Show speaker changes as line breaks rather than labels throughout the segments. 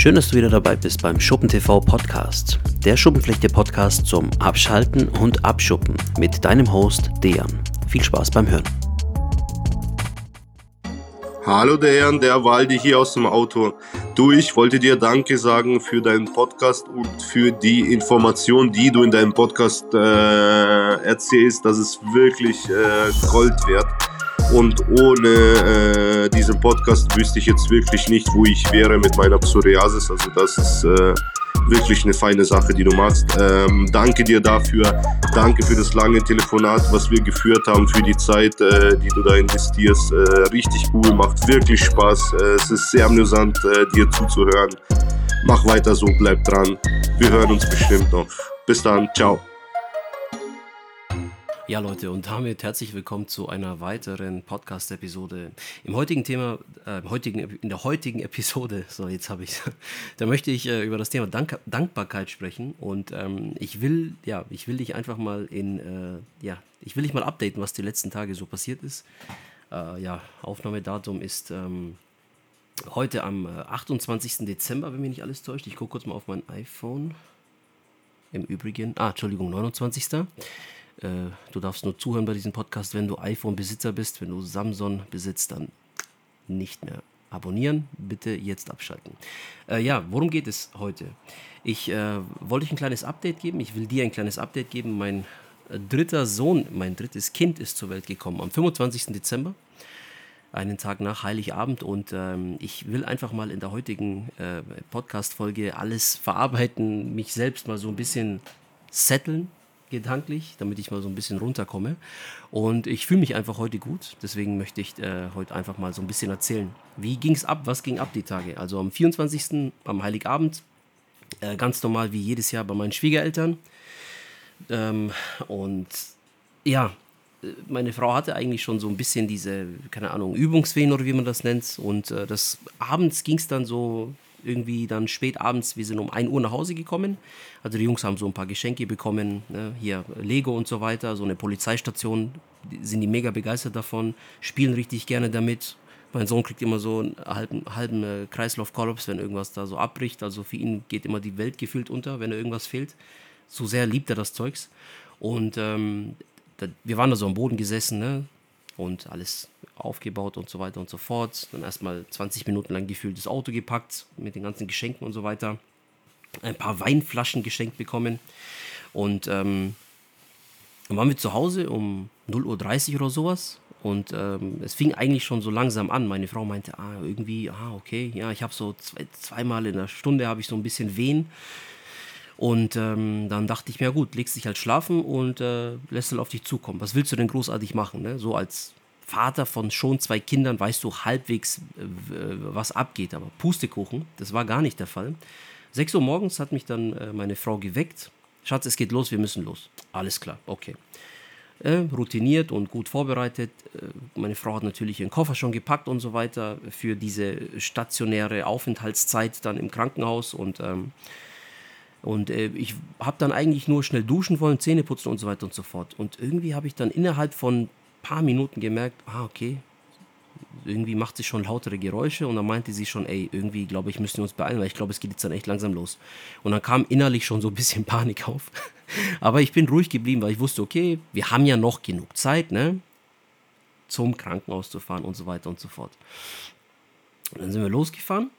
Schön, dass du wieder dabei bist beim Schuppen TV Podcast. Der Schuppenflechte Podcast zum Abschalten und Abschuppen mit deinem Host Dejan. Viel Spaß beim Hören.
Hallo Dejan, der Waldi hier aus dem Auto. Du, ich wollte dir Danke sagen für deinen Podcast und für die Information, die du in deinem Podcast äh, erzählst. Das ist wirklich äh, Gold wert. Und ohne äh, diesen Podcast wüsste ich jetzt wirklich nicht, wo ich wäre mit meiner Psoriasis. Also das ist äh, wirklich eine feine Sache, die du machst. Ähm, danke dir dafür. Danke für das lange Telefonat, was wir geführt haben, für die Zeit, äh, die du da investierst. Äh, richtig cool, macht wirklich Spaß. Äh, es ist sehr amüsant, äh, dir zuzuhören. Mach weiter so, bleib dran. Wir hören uns bestimmt noch. Bis dann, ciao.
Ja, Leute, und damit herzlich willkommen zu einer weiteren Podcast-Episode. Im heutigen Thema, äh, heutigen, in der heutigen Episode, so jetzt habe ich, da möchte ich äh, über das Thema Dank, Dankbarkeit sprechen. Und ähm, ich will, ja, ich will dich einfach mal in, äh, ja, ich will dich mal updaten, was die letzten Tage so passiert ist. Äh, ja, Aufnahmedatum ist ähm, heute am 28. Äh, Dezember, wenn mich nicht alles täuscht. Ich gucke kurz mal auf mein iPhone. Im Übrigen, ah, Entschuldigung, 29. Äh, du darfst nur zuhören bei diesem Podcast, wenn du iPhone-Besitzer bist. Wenn du Samsung besitzt, dann nicht mehr abonnieren. Bitte jetzt abschalten. Äh, ja, worum geht es heute? Ich äh, wollte euch ein kleines Update geben. Ich will dir ein kleines Update geben. Mein äh, dritter Sohn, mein drittes Kind ist zur Welt gekommen am 25. Dezember einen Tag nach Heiligabend und ähm, ich will einfach mal in der heutigen äh, Podcast-Folge alles verarbeiten, mich selbst mal so ein bisschen setteln, gedanklich, damit ich mal so ein bisschen runterkomme. Und ich fühle mich einfach heute gut, deswegen möchte ich äh, heute einfach mal so ein bisschen erzählen. Wie ging es ab? Was ging ab die Tage? Also am 24. am Heiligabend, äh, ganz normal wie jedes Jahr bei meinen Schwiegereltern. Ähm, und ja, meine Frau hatte eigentlich schon so ein bisschen diese, keine Ahnung, Übungswehen oder wie man das nennt. Und äh, das abends ging es dann so irgendwie dann spät abends, wir sind um 1 Uhr nach Hause gekommen. Also die Jungs haben so ein paar Geschenke bekommen, ne? hier Lego und so weiter, so eine Polizeistation, sind die mega begeistert davon, spielen richtig gerne damit. Mein Sohn kriegt immer so einen halben, halben äh, Kreislauf-Kollaps, wenn irgendwas da so abbricht. Also für ihn geht immer die Welt gefühlt unter, wenn er irgendwas fehlt. So sehr liebt er das Zeugs. Und ähm, da, wir waren da so am Boden gesessen, ne? Und alles aufgebaut und so weiter und so fort. Dann erstmal 20 Minuten lang gefühlt das Auto gepackt mit den ganzen Geschenken und so weiter. Ein paar Weinflaschen geschenkt bekommen. Und ähm, dann waren wir zu Hause um 0.30 Uhr oder sowas. Und ähm, es fing eigentlich schon so langsam an. Meine Frau meinte, ah, irgendwie, ah, okay, ja, ich habe so zwei, zweimal in der Stunde habe ich so ein bisschen Wehen. Und ähm, dann dachte ich mir, gut, legst dich halt schlafen und äh, lässt halt auf dich zukommen. Was willst du denn großartig machen? Ne? So als Vater von schon zwei Kindern weißt du halbwegs, äh, was abgeht. Aber Pustekuchen, das war gar nicht der Fall. 6 Uhr morgens hat mich dann äh, meine Frau geweckt. Schatz, es geht los, wir müssen los. Alles klar, okay. Äh, routiniert und gut vorbereitet. Äh, meine Frau hat natürlich ihren Koffer schon gepackt und so weiter für diese stationäre Aufenthaltszeit dann im Krankenhaus und ähm, und äh, ich habe dann eigentlich nur schnell duschen wollen, Zähne putzen und so weiter und so fort. Und irgendwie habe ich dann innerhalb von ein paar Minuten gemerkt, ah, okay, irgendwie macht sie schon lautere Geräusche und dann meinte sie schon, ey, irgendwie glaube ich, müssen wir uns beeilen, weil ich glaube, es geht jetzt dann echt langsam los. Und dann kam innerlich schon so ein bisschen Panik auf. Aber ich bin ruhig geblieben, weil ich wusste, okay, wir haben ja noch genug Zeit, ne, zum Krankenhaus zu fahren und so weiter und so fort. Und dann sind wir losgefahren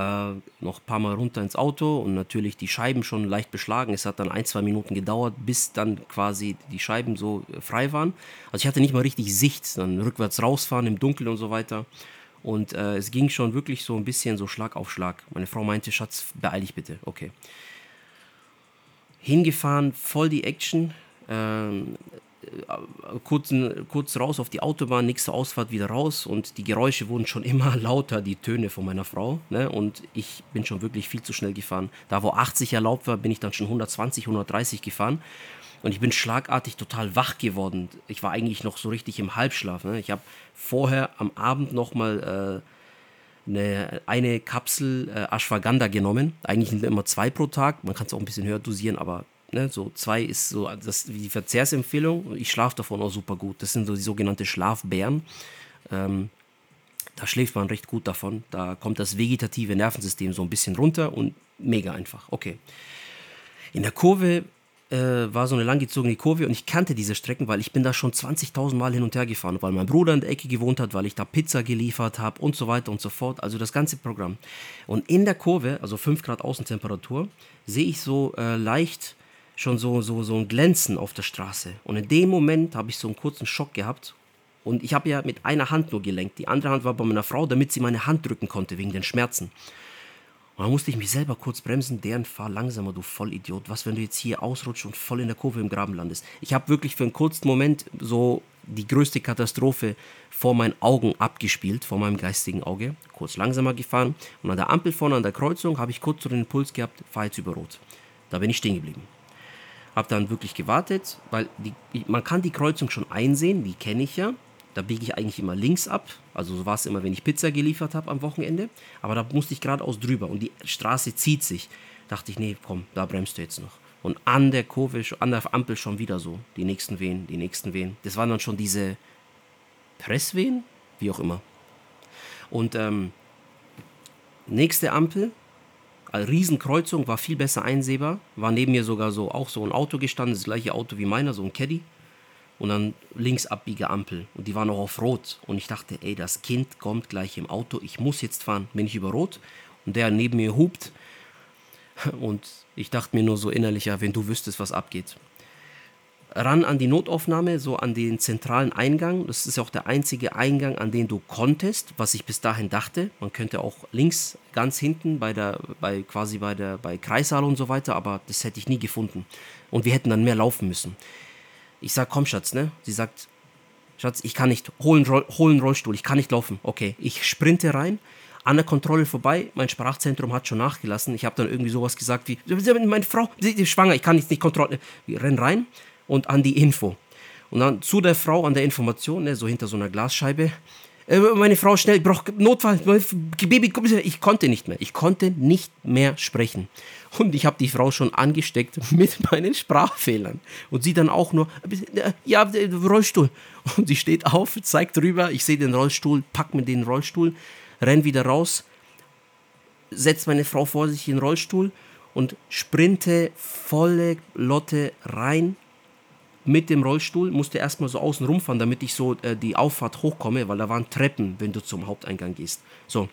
äh, noch ein paar Mal runter ins Auto und natürlich die Scheiben schon leicht beschlagen. Es hat dann ein, zwei Minuten gedauert, bis dann quasi die Scheiben so äh, frei waren. Also ich hatte nicht mal richtig Sicht, dann rückwärts rausfahren im Dunkeln und so weiter. Und äh, es ging schon wirklich so ein bisschen so Schlag auf Schlag. Meine Frau meinte, Schatz, beeil dich bitte. Okay. Hingefahren, voll die Action. Ähm, äh, kurz, kurz raus auf die Autobahn, nächste Ausfahrt wieder raus und die Geräusche wurden schon immer lauter, die Töne von meiner Frau. Ne? Und ich bin schon wirklich viel zu schnell gefahren. Da, wo 80 erlaubt war, bin ich dann schon 120, 130 gefahren. Und ich bin schlagartig total wach geworden. Ich war eigentlich noch so richtig im Halbschlaf. Ne? Ich habe vorher am Abend nochmal äh, eine, eine Kapsel äh, Ashwagandha genommen. Eigentlich sind immer zwei pro Tag. Man kann es auch ein bisschen höher dosieren, aber Ne, so zwei ist so das, die Verzehrsempfehlung. Ich schlafe davon auch super gut. Das sind so die sogenannten Schlafbären. Ähm, Da schläft man recht gut davon. Da kommt das vegetative Nervensystem so ein bisschen runter und mega einfach. Okay. In der Kurve äh, war so eine langgezogene Kurve und ich kannte diese Strecken, weil ich bin da schon 20.000 Mal hin und her gefahren, weil mein Bruder in der Ecke gewohnt hat, weil ich da Pizza geliefert habe und so weiter und so fort. Also das ganze Programm. Und in der Kurve, also 5 Grad Außentemperatur, sehe ich so äh, leicht schon so, so, so ein Glänzen auf der Straße. Und in dem Moment habe ich so einen kurzen Schock gehabt. Und ich habe ja mit einer Hand nur gelenkt. Die andere Hand war bei meiner Frau, damit sie meine Hand drücken konnte wegen den Schmerzen. Und dann musste ich mich selber kurz bremsen, deren fahr langsamer, du Vollidiot. Was, wenn du jetzt hier ausrutschst und voll in der Kurve im Graben landest? Ich habe wirklich für einen kurzen Moment so die größte Katastrophe vor meinen Augen abgespielt, vor meinem geistigen Auge. Kurz langsamer gefahren und an der Ampel vorne an der Kreuzung habe ich kurz so den Impuls gehabt, fahr jetzt über Rot. Da bin ich stehen geblieben. Hab dann wirklich gewartet, weil die, man kann die Kreuzung schon einsehen, die kenne ich ja. Da biege ich eigentlich immer links ab. Also so war es immer, wenn ich Pizza geliefert habe am Wochenende. Aber da musste ich geradeaus drüber und die Straße zieht sich. Dachte ich, nee, komm, da bremst du jetzt noch. Und an der Kurve, an der Ampel schon wieder so. Die nächsten Wehen, die nächsten Wehen. Das waren dann schon diese Presswehen, wie auch immer. Und ähm, nächste Ampel, Riesenkreuzung, war viel besser einsehbar. War neben mir sogar so auch so ein Auto gestanden, das gleiche Auto wie meiner, so ein Caddy. Und dann links abbiege Ampel. Und die war noch auf Rot. Und ich dachte, ey, das Kind kommt gleich im Auto, ich muss jetzt fahren, bin ich über Rot? Und der neben mir hupt. Und ich dachte mir nur so innerlich, ja, wenn du wüsstest, was abgeht. Ran an die Notaufnahme, so an den zentralen Eingang. Das ist auch der einzige Eingang, an den du konntest, was ich bis dahin dachte. Man könnte auch links, ganz hinten, bei der, bei quasi bei der, bei Kreissaal und so weiter, aber das hätte ich nie gefunden. Und wir hätten dann mehr laufen müssen. Ich sag, komm, Schatz, ne? Sie sagt, Schatz, ich kann nicht. Holen, holen Rollstuhl, ich kann nicht laufen. Okay, ich sprinte rein, an der Kontrolle vorbei. Mein Sprachzentrum hat schon nachgelassen. Ich habe dann irgendwie sowas gesagt wie, meine Frau, sie ist schwanger, ich kann nicht, nicht kontrollieren. Rennen rein und an die Info. Und dann zu der Frau an der Information, ne, so hinter so einer Glasscheibe. Äh, meine Frau, schnell, ich brauche Notfall, Baby, komm, ich konnte nicht mehr. Ich konnte nicht mehr sprechen. Und ich habe die Frau schon angesteckt mit meinen Sprachfehlern. Und sie dann auch nur, ja, Rollstuhl. Und sie steht auf, zeigt rüber, ich sehe den Rollstuhl, pack mir den Rollstuhl, renn wieder raus, setzt meine Frau vor sich in den Rollstuhl und sprinte volle Lotte rein mit dem Rollstuhl, musste erstmal so außen rumfahren, damit ich so äh, die Auffahrt hochkomme, weil da waren Treppen, wenn du zum Haupteingang gehst. So,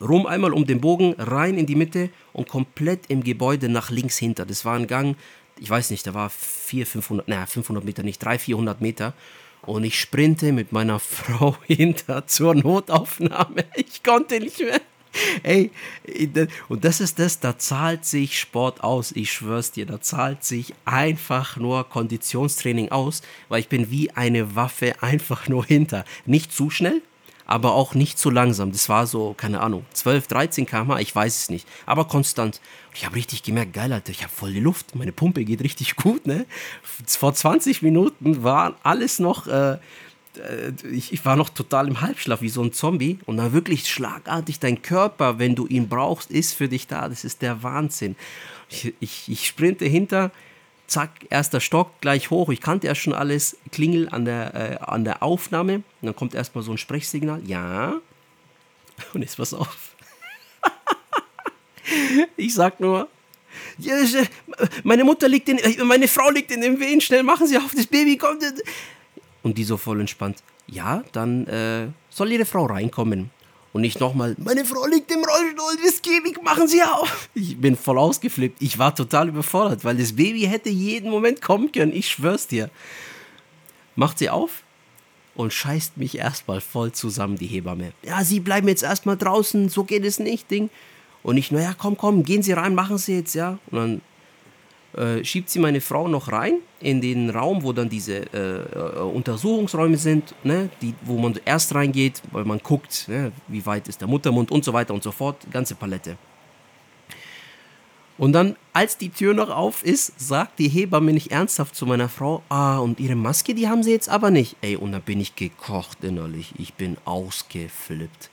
rum einmal um den Bogen, rein in die Mitte und komplett im Gebäude nach links hinter. Das war ein Gang, ich weiß nicht, da war 400, 500, naja, 500 Meter nicht, 300, 400 Meter. Und ich sprinte mit meiner Frau hinter zur Notaufnahme. Ich konnte nicht mehr. Ey, und das ist das, da zahlt sich Sport aus. Ich schwör's dir, da zahlt sich einfach nur Konditionstraining aus, weil ich bin wie eine Waffe einfach nur hinter. Nicht zu schnell, aber auch nicht zu langsam. Das war so, keine Ahnung, 12, 13 km ich weiß es nicht, aber konstant. Ich habe richtig gemerkt, geil, Alter, ich habe voll die Luft, meine Pumpe geht richtig gut, ne? Vor 20 Minuten war alles noch, äh, ich, ich, war noch total im Halbschlaf, wie so ein Zombie. Und dann wirklich schlagartig dein Körper, wenn du ihn brauchst, ist für dich da. Das ist der Wahnsinn. Ich, ich, ich sprinte hinter, zack, erster Stock, gleich hoch. Ich kannte ja schon alles. Klingel an der, äh, an der Aufnahme. Und dann kommt erstmal so ein Sprechsignal. Ja. Und jetzt pass auf. ich sag nur, äh, meine Mutter liegt in, äh, meine Frau liegt in den Wehen, schnell machen Sie auf, das Baby kommt. Und die so voll entspannt. Ja, dann äh, soll Ihre Frau reinkommen. Und nicht nochmal, meine Frau liegt im Rollstuhl, das Baby, machen Sie auf. Ich bin voll ausgeflippt. Ich war total überfordert, weil das Baby hätte jeden Moment kommen können. Ich schwör's dir. Macht sie auf und scheißt mich erstmal voll zusammen, die Hebamme. Ja, Sie bleiben jetzt erstmal draußen, so geht es nicht, Ding. Und ich, naja, komm, komm, gehen Sie rein, machen Sie jetzt, ja. Und dann äh, schiebt sie meine Frau noch rein in den Raum, wo dann diese äh, äh, Untersuchungsräume sind, ne, die, wo man erst reingeht, weil man guckt, ne, wie weit ist der Muttermund und so weiter und so fort, ganze Palette. Und dann, als die Tür noch auf ist, sagt die Hebamme nicht ernsthaft zu meiner Frau, ah, und ihre Maske, die haben sie jetzt aber nicht. Ey, und dann bin ich gekocht innerlich. Ich bin ausgeflippt.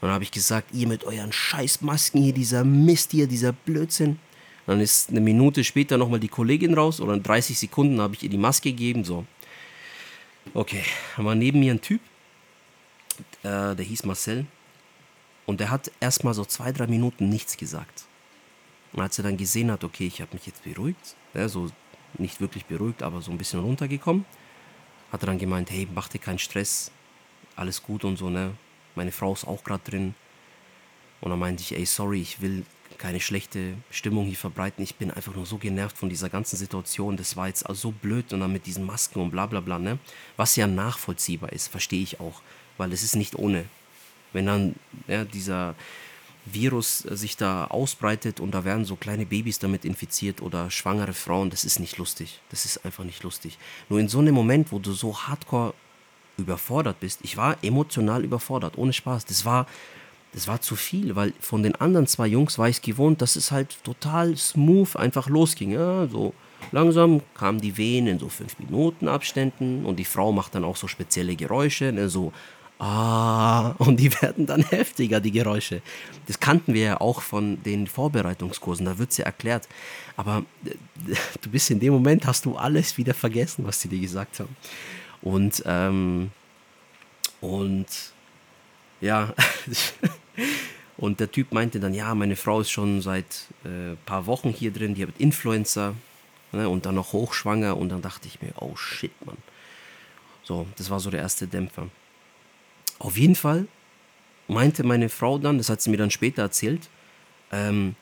Und dann habe ich gesagt, ihr mit euren Scheißmasken hier, dieser Mist hier, dieser Blödsinn. Dann ist eine Minute später nochmal die Kollegin raus oder in 30 Sekunden habe ich ihr die Maske gegeben. So. Okay, dann war neben mir ein Typ. äh, der hieß Marcel. Und der hat erstmal so zwei, drei Minuten nichts gesagt. Und als er dann gesehen hat, okay, ich habe mich jetzt beruhigt, ja, so nicht wirklich beruhigt, aber so ein bisschen runtergekommen, hat er dann gemeint, hey, mach dir keinen Stress, alles gut und so, ne? Meine Frau ist auch gerade drin. Und dann meinte ich, ey, sorry, ich will keine schlechte Stimmung hier verbreiten. Ich bin einfach nur so genervt von dieser ganzen Situation. Das war jetzt so blöd und dann mit diesen Masken und bla bla bla, ne? Was ja nachvollziehbar ist, verstehe ich auch, weil es ist nicht ohne. Wenn dann ja, dieser Virus sich da ausbreitet und da werden so kleine Babys damit infiziert oder schwangere Frauen, das ist nicht lustig. Das ist einfach nicht lustig. Nur in so einem Moment, wo du so hardcore überfordert bist, ich war emotional überfordert, ohne Spaß. Das war, das war zu viel, weil von den anderen zwei Jungs war ich gewohnt, dass es halt total smooth einfach losging. Ja, so langsam kamen die Wehen in so fünf Minuten Abständen und die Frau macht dann auch so spezielle Geräusche, ne, so Ah, und die werden dann heftiger, die Geräusche. Das kannten wir ja auch von den Vorbereitungskursen, da wird es ja erklärt. Aber äh, du bist in dem Moment, hast du alles wieder vergessen, was sie dir gesagt haben. Und, ähm, und ja, und der Typ meinte dann, ja, meine Frau ist schon seit ein äh, paar Wochen hier drin, die hat Influencer ne, und dann noch hochschwanger. Und dann dachte ich mir, oh shit, Mann. So, das war so der erste Dämpfer. Auf jeden Fall meinte meine Frau dann, das hat sie mir dann später erzählt, ähm,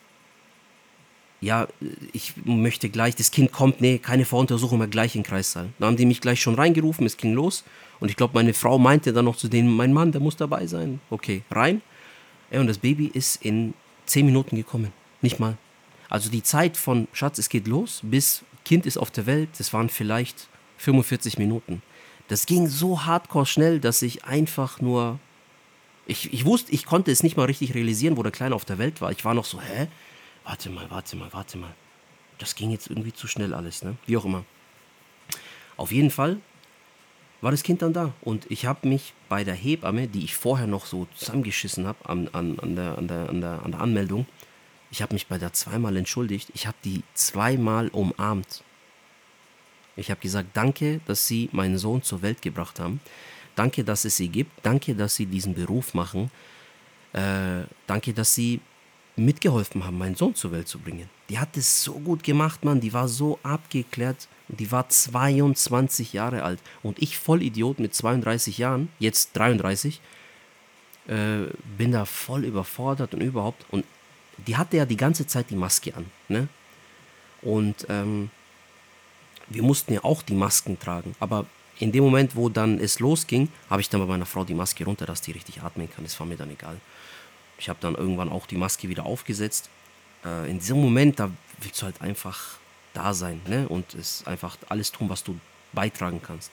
ja, ich möchte gleich, das Kind kommt, nee, keine Voruntersuchung mehr gleich in den. Dann haben die mich gleich schon reingerufen, es ging los. Und ich glaube, meine Frau meinte dann noch zu denen, mein Mann, der muss dabei sein. Okay, rein. Ja, und das Baby ist in 10 Minuten gekommen. Nicht mal. Also die Zeit von Schatz, es geht los, bis Kind ist auf der Welt, das waren vielleicht 45 Minuten. Das ging so hardcore schnell, dass ich einfach nur. Ich, ich wusste, ich konnte es nicht mal richtig realisieren, wo der Kleine auf der Welt war. Ich war noch so, hä? Warte mal, warte mal, warte mal. Das ging jetzt irgendwie zu schnell alles, ne? Wie auch immer. Auf jeden Fall war das Kind dann da. Und ich habe mich bei der Hebamme, die ich vorher noch so zusammengeschissen habe an, an, an, der, an, der, an, der, an der Anmeldung, ich habe mich bei der zweimal entschuldigt. Ich habe die zweimal umarmt. Ich habe gesagt, danke, dass Sie meinen Sohn zur Welt gebracht haben. Danke, dass es Sie gibt. Danke, dass Sie diesen Beruf machen. Äh, danke, dass Sie mitgeholfen haben, meinen Sohn zur Welt zu bringen. Die hat es so gut gemacht, Mann. Die war so abgeklärt. Die war 22 Jahre alt. Und ich, Vollidiot mit 32 Jahren, jetzt 33, äh, bin da voll überfordert und überhaupt. Und die hatte ja die ganze Zeit die Maske an. Ne? Und ähm, wir mussten ja auch die Masken tragen. Aber in dem Moment, wo dann es losging, habe ich dann bei meiner Frau die Maske runter, dass die richtig atmen kann. Das war mir dann egal. Ich habe dann irgendwann auch die Maske wieder aufgesetzt. Äh, in diesem Moment, da willst du halt einfach da sein ne? und es einfach alles tun, was du beitragen kannst.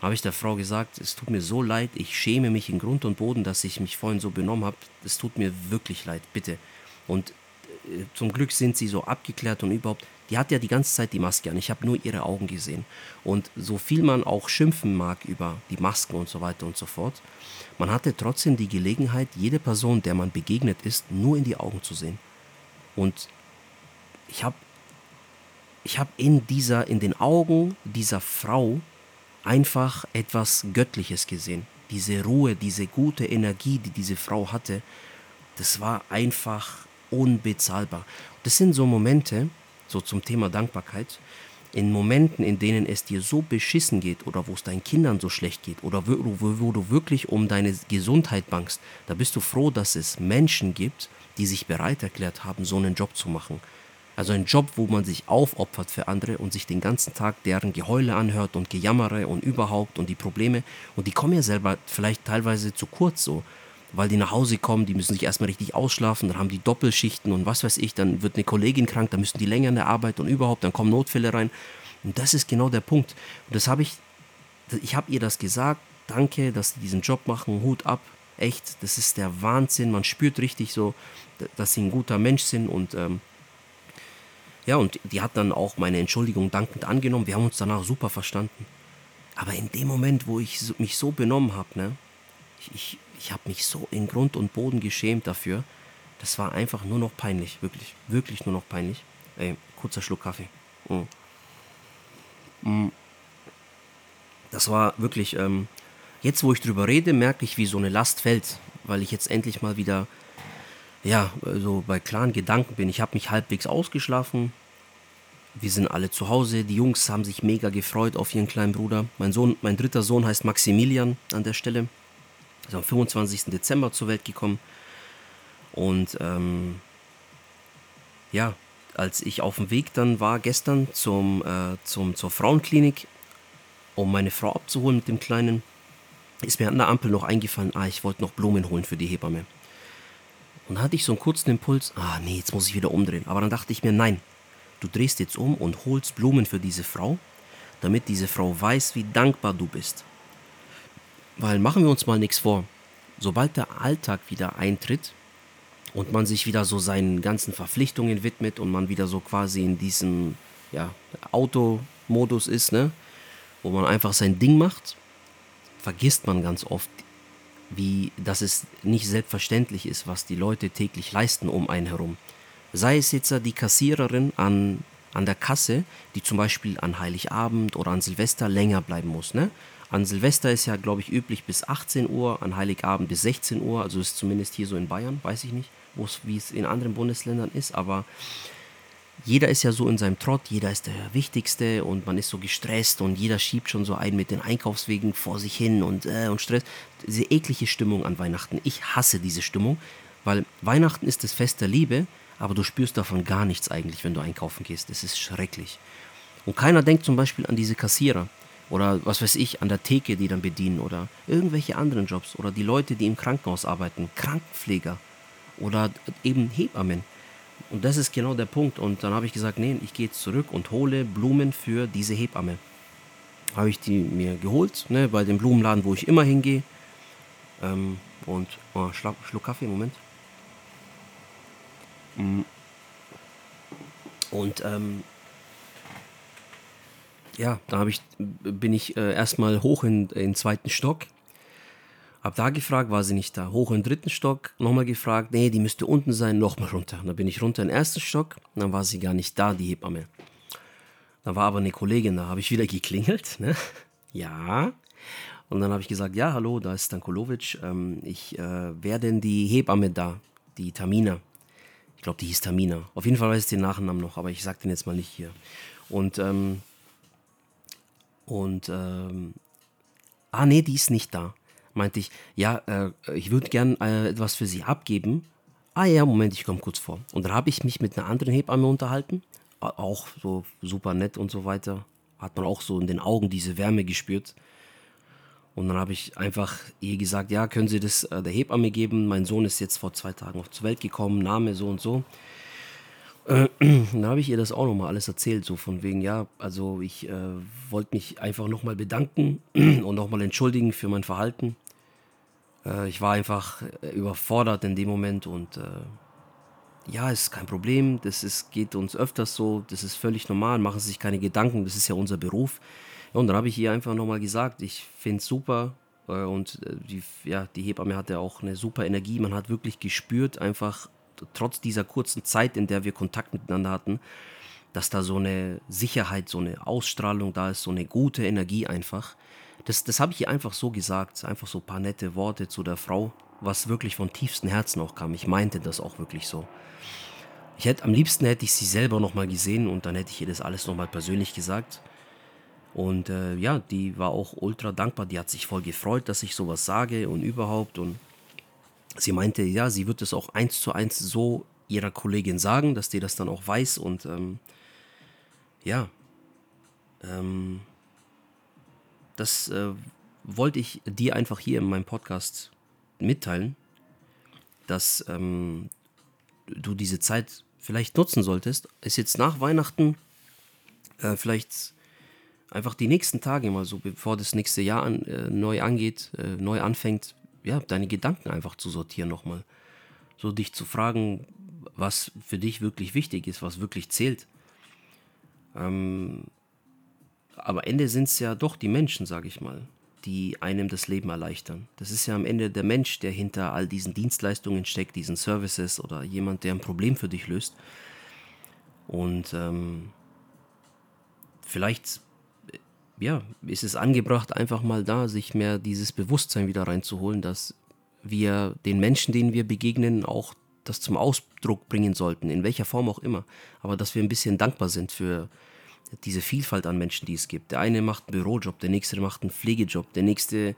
Habe ich der Frau gesagt, es tut mir so leid, ich schäme mich in Grund und Boden, dass ich mich vorhin so benommen habe. Es tut mir wirklich leid, bitte. Und äh, zum Glück sind sie so abgeklärt und überhaupt die hat ja die ganze Zeit die Maske an. Ich habe nur ihre Augen gesehen. Und so viel man auch schimpfen mag über die Masken und so weiter und so fort, man hatte trotzdem die Gelegenheit, jede Person, der man begegnet ist, nur in die Augen zu sehen. Und ich habe ich hab in in den Augen dieser Frau einfach etwas Göttliches gesehen. Diese Ruhe, diese gute Energie, die diese Frau hatte, das war einfach unbezahlbar. Das sind so Momente, so zum Thema Dankbarkeit, in Momenten, in denen es dir so beschissen geht oder wo es deinen Kindern so schlecht geht oder wo, wo, wo, du wirklich um deine Gesundheit bangst, da bist du froh, dass es Menschen gibt, die sich bereit erklärt haben, so einen Job zu machen. Also ein Job, wo man sich aufopfert für andere und sich den ganzen Tag deren Geheule anhört und Gejammere und überhaupt und die Probleme. Und die kommen ja selber vielleicht teilweise zu kurz so weil die nach Hause kommen, die müssen sich erstmal richtig ausschlafen, dann haben die Doppelschichten und was weiß ich, dann wird eine Kollegin krank, dann müssen die länger in der Arbeit und überhaupt, dann kommen Notfälle rein. Und das ist genau der Punkt. Und das habe ich, ich habe ihr das gesagt, danke, dass sie diesen Job machen, Hut ab, echt, das ist der Wahnsinn, man spürt richtig so, dass sie ein guter Mensch sind und ähm, ja, und die hat dann auch meine Entschuldigung dankend angenommen, wir haben uns danach super verstanden. Aber in dem Moment, wo ich mich so benommen habe, ne, ich, ich, habe mich so in Grund und Boden geschämt dafür. Das war einfach nur noch peinlich, wirklich, wirklich nur noch peinlich. Ey, kurzer Schluck Kaffee. Mm. Mm. Das war wirklich, ähm, jetzt, wo ich drüber rede, merke ich, wie so eine Last fällt, weil ich jetzt endlich mal wieder, ja, so bei klaren Gedanken bin. Ich habe mich halbwegs ausgeschlafen. Wir sind alle zu Hause. Die Jungs haben sich mega gefreut auf ihren kleinen Bruder. Mein Sohn, mein dritter Sohn heißt Maximilian an der Stelle. Ist am 25. Dezember zur Welt gekommen. Und ähm, ja, als ich auf dem Weg dann war gestern zum, äh, zum, zur Frauenklinik, um meine Frau abzuholen mit dem Kleinen, ist mir an der Ampel noch eingefallen, ah, ich wollte noch Blumen holen für die Hebamme. Und da hatte ich so einen kurzen Impuls, ah nee, jetzt muss ich wieder umdrehen. Aber dann dachte ich mir, nein, du drehst jetzt um und holst Blumen für diese Frau, damit diese Frau weiß, wie dankbar du bist. Weil machen wir uns mal nichts vor, sobald der Alltag wieder eintritt und man sich wieder so seinen ganzen Verpflichtungen widmet und man wieder so quasi in diesem ja, Automodus ist, ne, wo man einfach sein Ding macht, vergisst man ganz oft, wie, dass es nicht selbstverständlich ist, was die Leute täglich leisten um einen herum. Sei es jetzt die Kassiererin an, an der Kasse, die zum Beispiel an Heiligabend oder an Silvester länger bleiben muss. Ne? An Silvester ist ja, glaube ich, üblich bis 18 Uhr, an Heiligabend bis 16 Uhr, also ist zumindest hier so in Bayern, weiß ich nicht, wie es in anderen Bundesländern ist, aber jeder ist ja so in seinem Trott, jeder ist der Wichtigste und man ist so gestresst und jeder schiebt schon so einen mit den Einkaufswegen vor sich hin und, äh, und Stress. Diese eklige Stimmung an Weihnachten. Ich hasse diese Stimmung, weil Weihnachten ist das Fest der Liebe, aber du spürst davon gar nichts eigentlich, wenn du einkaufen gehst. Das ist schrecklich. Und keiner denkt zum Beispiel an diese Kassierer oder was weiß ich, an der Theke, die dann bedienen oder irgendwelche anderen Jobs oder die Leute, die im Krankenhaus arbeiten, Krankenpfleger oder eben Hebammen. Und das ist genau der Punkt. Und dann habe ich gesagt, nee, ich gehe jetzt zurück und hole Blumen für diese Hebamme. Habe ich die mir geholt, ne, bei dem Blumenladen, wo ich immer hingehe. Ähm, und oh, Schluck, Schluck Kaffee, Moment. Mm. Und ähm, ja, da ich, bin ich äh, erstmal hoch in, in den zweiten Stock hab da gefragt, war sie nicht da. Hoch im dritten Stock, nochmal gefragt, nee, die müsste unten sein, nochmal runter. dann bin ich runter in den ersten Stock, dann war sie gar nicht da, die Hebamme. Da war aber eine Kollegin, da habe ich wieder geklingelt, ne? Ja. Und dann habe ich gesagt, ja, hallo, da ist Stankolowitsch. Ähm, ich, äh, wer denn die Hebamme da? Die Tamina. Ich glaube, die hieß Tamina. Auf jeden Fall weiß ich den Nachnamen noch, aber ich sage den jetzt mal nicht hier. Und, ähm, und, ähm, ah, nee, die ist nicht da meinte ich, ja, äh, ich würde gern äh, etwas für Sie abgeben. Ah ja, Moment, ich komme kurz vor. Und dann habe ich mich mit einer anderen Hebamme unterhalten, auch so super nett und so weiter. Hat man auch so in den Augen diese Wärme gespürt. Und dann habe ich einfach ihr gesagt, ja, können Sie das äh, der Hebamme geben? Mein Sohn ist jetzt vor zwei Tagen auf zur Welt gekommen, Name so und so. Äh, dann habe ich ihr das auch nochmal alles erzählt, so von wegen, ja, also ich äh, wollte mich einfach nochmal bedanken und nochmal entschuldigen für mein Verhalten. Äh, ich war einfach äh, überfordert in dem Moment und äh, ja, ist kein Problem. Das ist, geht uns öfters so. Das ist völlig normal. Machen Sie sich keine Gedanken. Das ist ja unser Beruf. Ja, und dann habe ich ihr einfach nochmal gesagt, ich finde es super. Und die, ja, die Hebamme hatte auch eine super Energie. Man hat wirklich gespürt, einfach trotz dieser kurzen Zeit, in der wir Kontakt miteinander hatten, dass da so eine Sicherheit, so eine Ausstrahlung da ist, so eine gute Energie einfach. Das, das habe ich ihr einfach so gesagt, einfach so ein paar nette Worte zu der Frau, was wirklich von tiefstem Herzen auch kam. Ich meinte das auch wirklich so. Ich hätte, am liebsten hätte ich sie selber nochmal gesehen und dann hätte ich ihr das alles nochmal persönlich gesagt. Und äh, ja, die war auch ultra dankbar. Die hat sich voll gefreut, dass ich sowas sage und überhaupt. Und sie meinte, ja, sie wird es auch eins zu eins so ihrer Kollegin sagen, dass die das dann auch weiß. Und ähm, ja, ähm, das äh, wollte ich dir einfach hier in meinem Podcast mitteilen, dass ähm, du diese Zeit vielleicht nutzen solltest. Ist jetzt nach Weihnachten äh, vielleicht einfach die nächsten Tage mal so, bevor das nächste Jahr an, äh, neu angeht, äh, neu anfängt, ja, deine Gedanken einfach zu sortieren nochmal. So dich zu fragen, was für dich wirklich wichtig ist, was wirklich zählt. Ähm, am Ende sind es ja doch die Menschen, sage ich mal, die einem das Leben erleichtern. Das ist ja am Ende der Mensch, der hinter all diesen Dienstleistungen steckt, diesen Services oder jemand, der ein Problem für dich löst. Und ähm, vielleicht ja, ist es angebracht, einfach mal da, sich mehr dieses Bewusstsein wieder reinzuholen, dass wir den Menschen, denen wir begegnen, auch das zum Ausdruck bringen sollten, in welcher Form auch immer. Aber dass wir ein bisschen dankbar sind für diese Vielfalt an Menschen, die es gibt. Der eine macht einen Bürojob, der nächste macht einen Pflegejob, der nächste äh,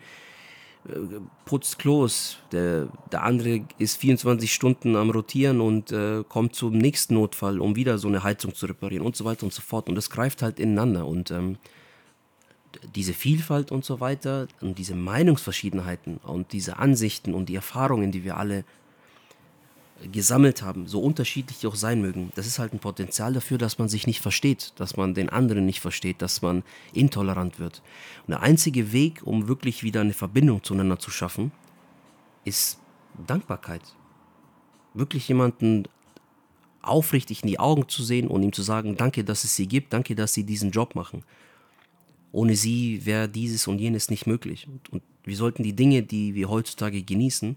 putzt Klos, der, der andere ist 24 Stunden am Rotieren und äh, kommt zum nächsten Notfall, um wieder so eine Heizung zu reparieren und so weiter und so fort. Und das greift halt ineinander. Und ähm, diese Vielfalt und so weiter und diese Meinungsverschiedenheiten und diese Ansichten und die Erfahrungen, die wir alle gesammelt haben, so unterschiedlich auch sein mögen, das ist halt ein Potenzial dafür, dass man sich nicht versteht, dass man den anderen nicht versteht, dass man intolerant wird. Und der einzige Weg, um wirklich wieder eine Verbindung zueinander zu schaffen, ist Dankbarkeit. Wirklich jemanden aufrichtig in die Augen zu sehen und ihm zu sagen, danke, dass es sie gibt, danke, dass sie diesen Job machen. Ohne sie wäre dieses und jenes nicht möglich. Und, und wir sollten die Dinge, die wir heutzutage genießen,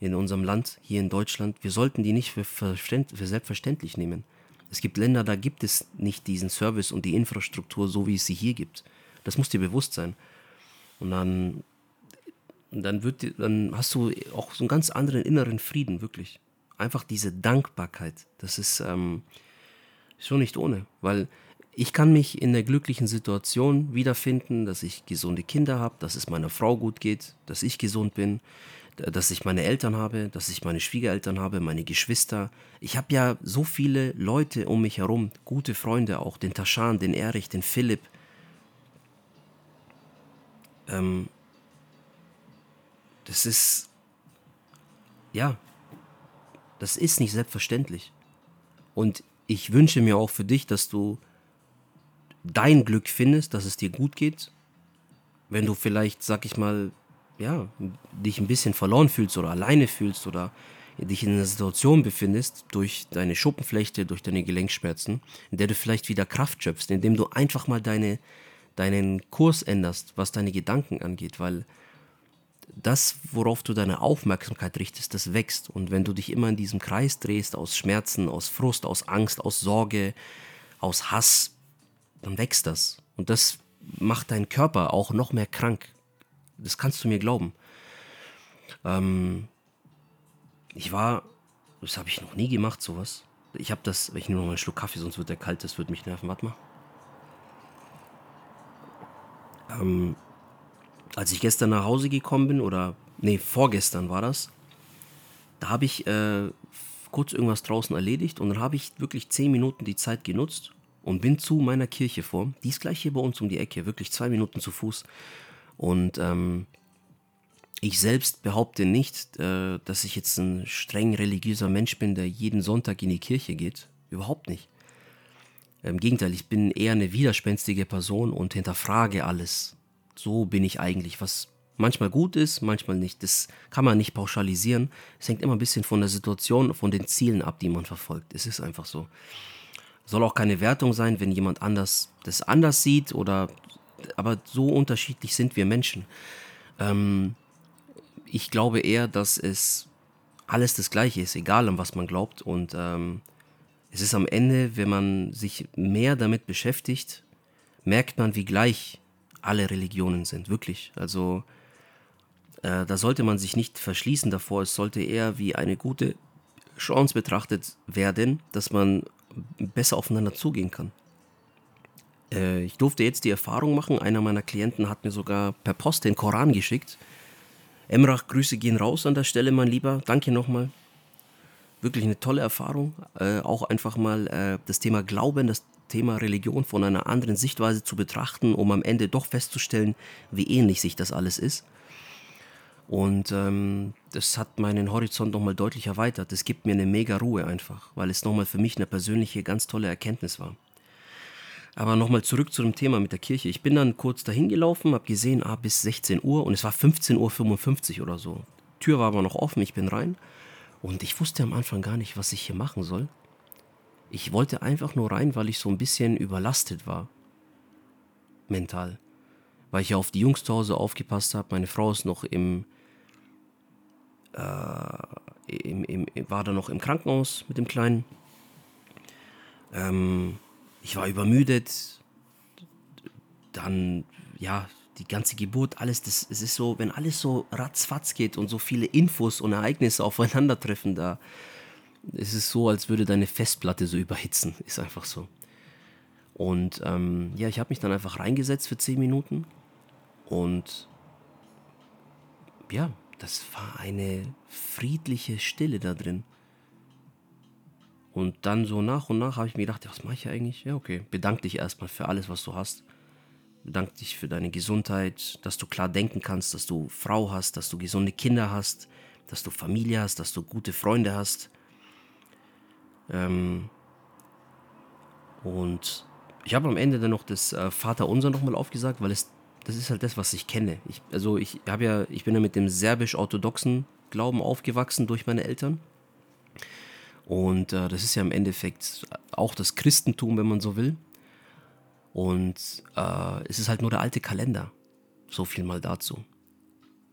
in unserem Land, hier in Deutschland, wir sollten die nicht für, für selbstverständlich nehmen. Es gibt Länder, da gibt es nicht diesen Service und die Infrastruktur, so wie es sie hier gibt. Das muss dir bewusst sein. Und dann, dann, wird, dann hast du auch so einen ganz anderen inneren Frieden, wirklich. Einfach diese Dankbarkeit, das ist ähm, schon nicht ohne, weil ich kann mich in der glücklichen Situation wiederfinden, dass ich gesunde Kinder habe, dass es meiner Frau gut geht, dass ich gesund bin, dass ich meine Eltern habe, dass ich meine Schwiegereltern habe, meine Geschwister. Ich habe ja so viele Leute um mich herum, gute Freunde auch, den Taschan, den Erich, den Philipp. Ähm, das ist, ja, das ist nicht selbstverständlich. Und ich wünsche mir auch für dich, dass du dein Glück findest, dass es dir gut geht. Wenn du vielleicht, sag ich mal, ja, dich ein bisschen verloren fühlst oder alleine fühlst oder dich in einer Situation befindest, durch deine Schuppenflechte, durch deine Gelenkschmerzen, in der du vielleicht wieder Kraft schöpfst, indem du einfach mal deine, deinen Kurs änderst, was deine Gedanken angeht, weil das, worauf du deine Aufmerksamkeit richtest, das wächst. Und wenn du dich immer in diesem Kreis drehst, aus Schmerzen, aus Frust, aus Angst, aus Sorge, aus Hass, dann wächst das. Und das macht deinen Körper auch noch mehr krank. Das kannst du mir glauben. Ähm, ich war, das habe ich noch nie gemacht, sowas. Ich habe das, ich nehme noch mal einen Schluck Kaffee, sonst wird der kalt, das wird mich nerven. Warte mal. Ähm, als ich gestern nach Hause gekommen bin, oder, nee, vorgestern war das, da habe ich äh, kurz irgendwas draußen erledigt und dann habe ich wirklich zehn Minuten die Zeit genutzt und bin zu meiner Kirche vor. Die ist gleich hier bei uns um die Ecke, wirklich zwei Minuten zu Fuß. Und ähm, ich selbst behaupte nicht, äh, dass ich jetzt ein streng religiöser Mensch bin, der jeden Sonntag in die Kirche geht. Überhaupt nicht. Im Gegenteil, ich bin eher eine widerspenstige Person und hinterfrage alles. So bin ich eigentlich, was manchmal gut ist, manchmal nicht. Das kann man nicht pauschalisieren. Es hängt immer ein bisschen von der Situation, von den Zielen ab, die man verfolgt. Es ist einfach so. Soll auch keine Wertung sein, wenn jemand anders das anders sieht oder aber so unterschiedlich sind wir Menschen. Ähm, ich glaube eher, dass es alles das Gleiche ist, egal an was man glaubt. Und ähm, es ist am Ende, wenn man sich mehr damit beschäftigt, merkt man, wie gleich alle Religionen sind. Wirklich. Also äh, da sollte man sich nicht verschließen davor. Es sollte eher wie eine gute Chance betrachtet werden, dass man besser aufeinander zugehen kann. Äh, ich durfte jetzt die Erfahrung machen, einer meiner Klienten hat mir sogar per Post den Koran geschickt. Emrach, Grüße gehen raus an der Stelle, mein Lieber. Danke nochmal. Wirklich eine tolle Erfahrung. Äh, auch einfach mal äh, das Thema Glauben, das Thema Religion von einer anderen Sichtweise zu betrachten, um am Ende doch festzustellen, wie ähnlich sich das alles ist. Und ähm, das hat meinen Horizont nochmal deutlich erweitert. Das gibt mir eine mega Ruhe einfach, weil es nochmal für mich eine persönliche, ganz tolle Erkenntnis war. Aber nochmal zurück zu dem Thema mit der Kirche. Ich bin dann kurz dahin gelaufen, habe gesehen, ah, bis 16 Uhr und es war 15.55 Uhr oder so. Tür war aber noch offen, ich bin rein und ich wusste am Anfang gar nicht, was ich hier machen soll. Ich wollte einfach nur rein, weil ich so ein bisschen überlastet war. Mental. Weil ich ja auf die Jungs zu Hause aufgepasst habe. Meine Frau ist noch im, äh, im, im, war da noch im Krankenhaus mit dem Kleinen. Ähm, ich war übermüdet. dann, ja, die ganze Geburt, alles, das, es ist so, wenn alles so ratzfatz geht und so viele Infos und Ereignisse aufeinandertreffen, da ist es so, als würde deine Festplatte so überhitzen. Ist einfach so. Und ähm, ja, ich habe mich dann einfach reingesetzt für zehn Minuten und ja, das war eine friedliche Stille da drin. Und dann so nach und nach habe ich mir gedacht, was mache ich eigentlich? Ja, okay, bedank dich erstmal für alles, was du hast. Bedank dich für deine Gesundheit, dass du klar denken kannst, dass du Frau hast, dass du gesunde Kinder hast, dass du Familie hast, dass du gute Freunde hast. Ähm und ich habe am Ende dann noch das äh, Vaterunser nochmal aufgesagt, weil es das ist halt das, was ich kenne. Ich, also ich habe ja, ich bin ja mit dem serbisch-orthodoxen Glauben aufgewachsen durch meine Eltern. Und äh, das ist ja im Endeffekt auch das Christentum, wenn man so will. Und äh, es ist halt nur der alte Kalender. So viel mal dazu.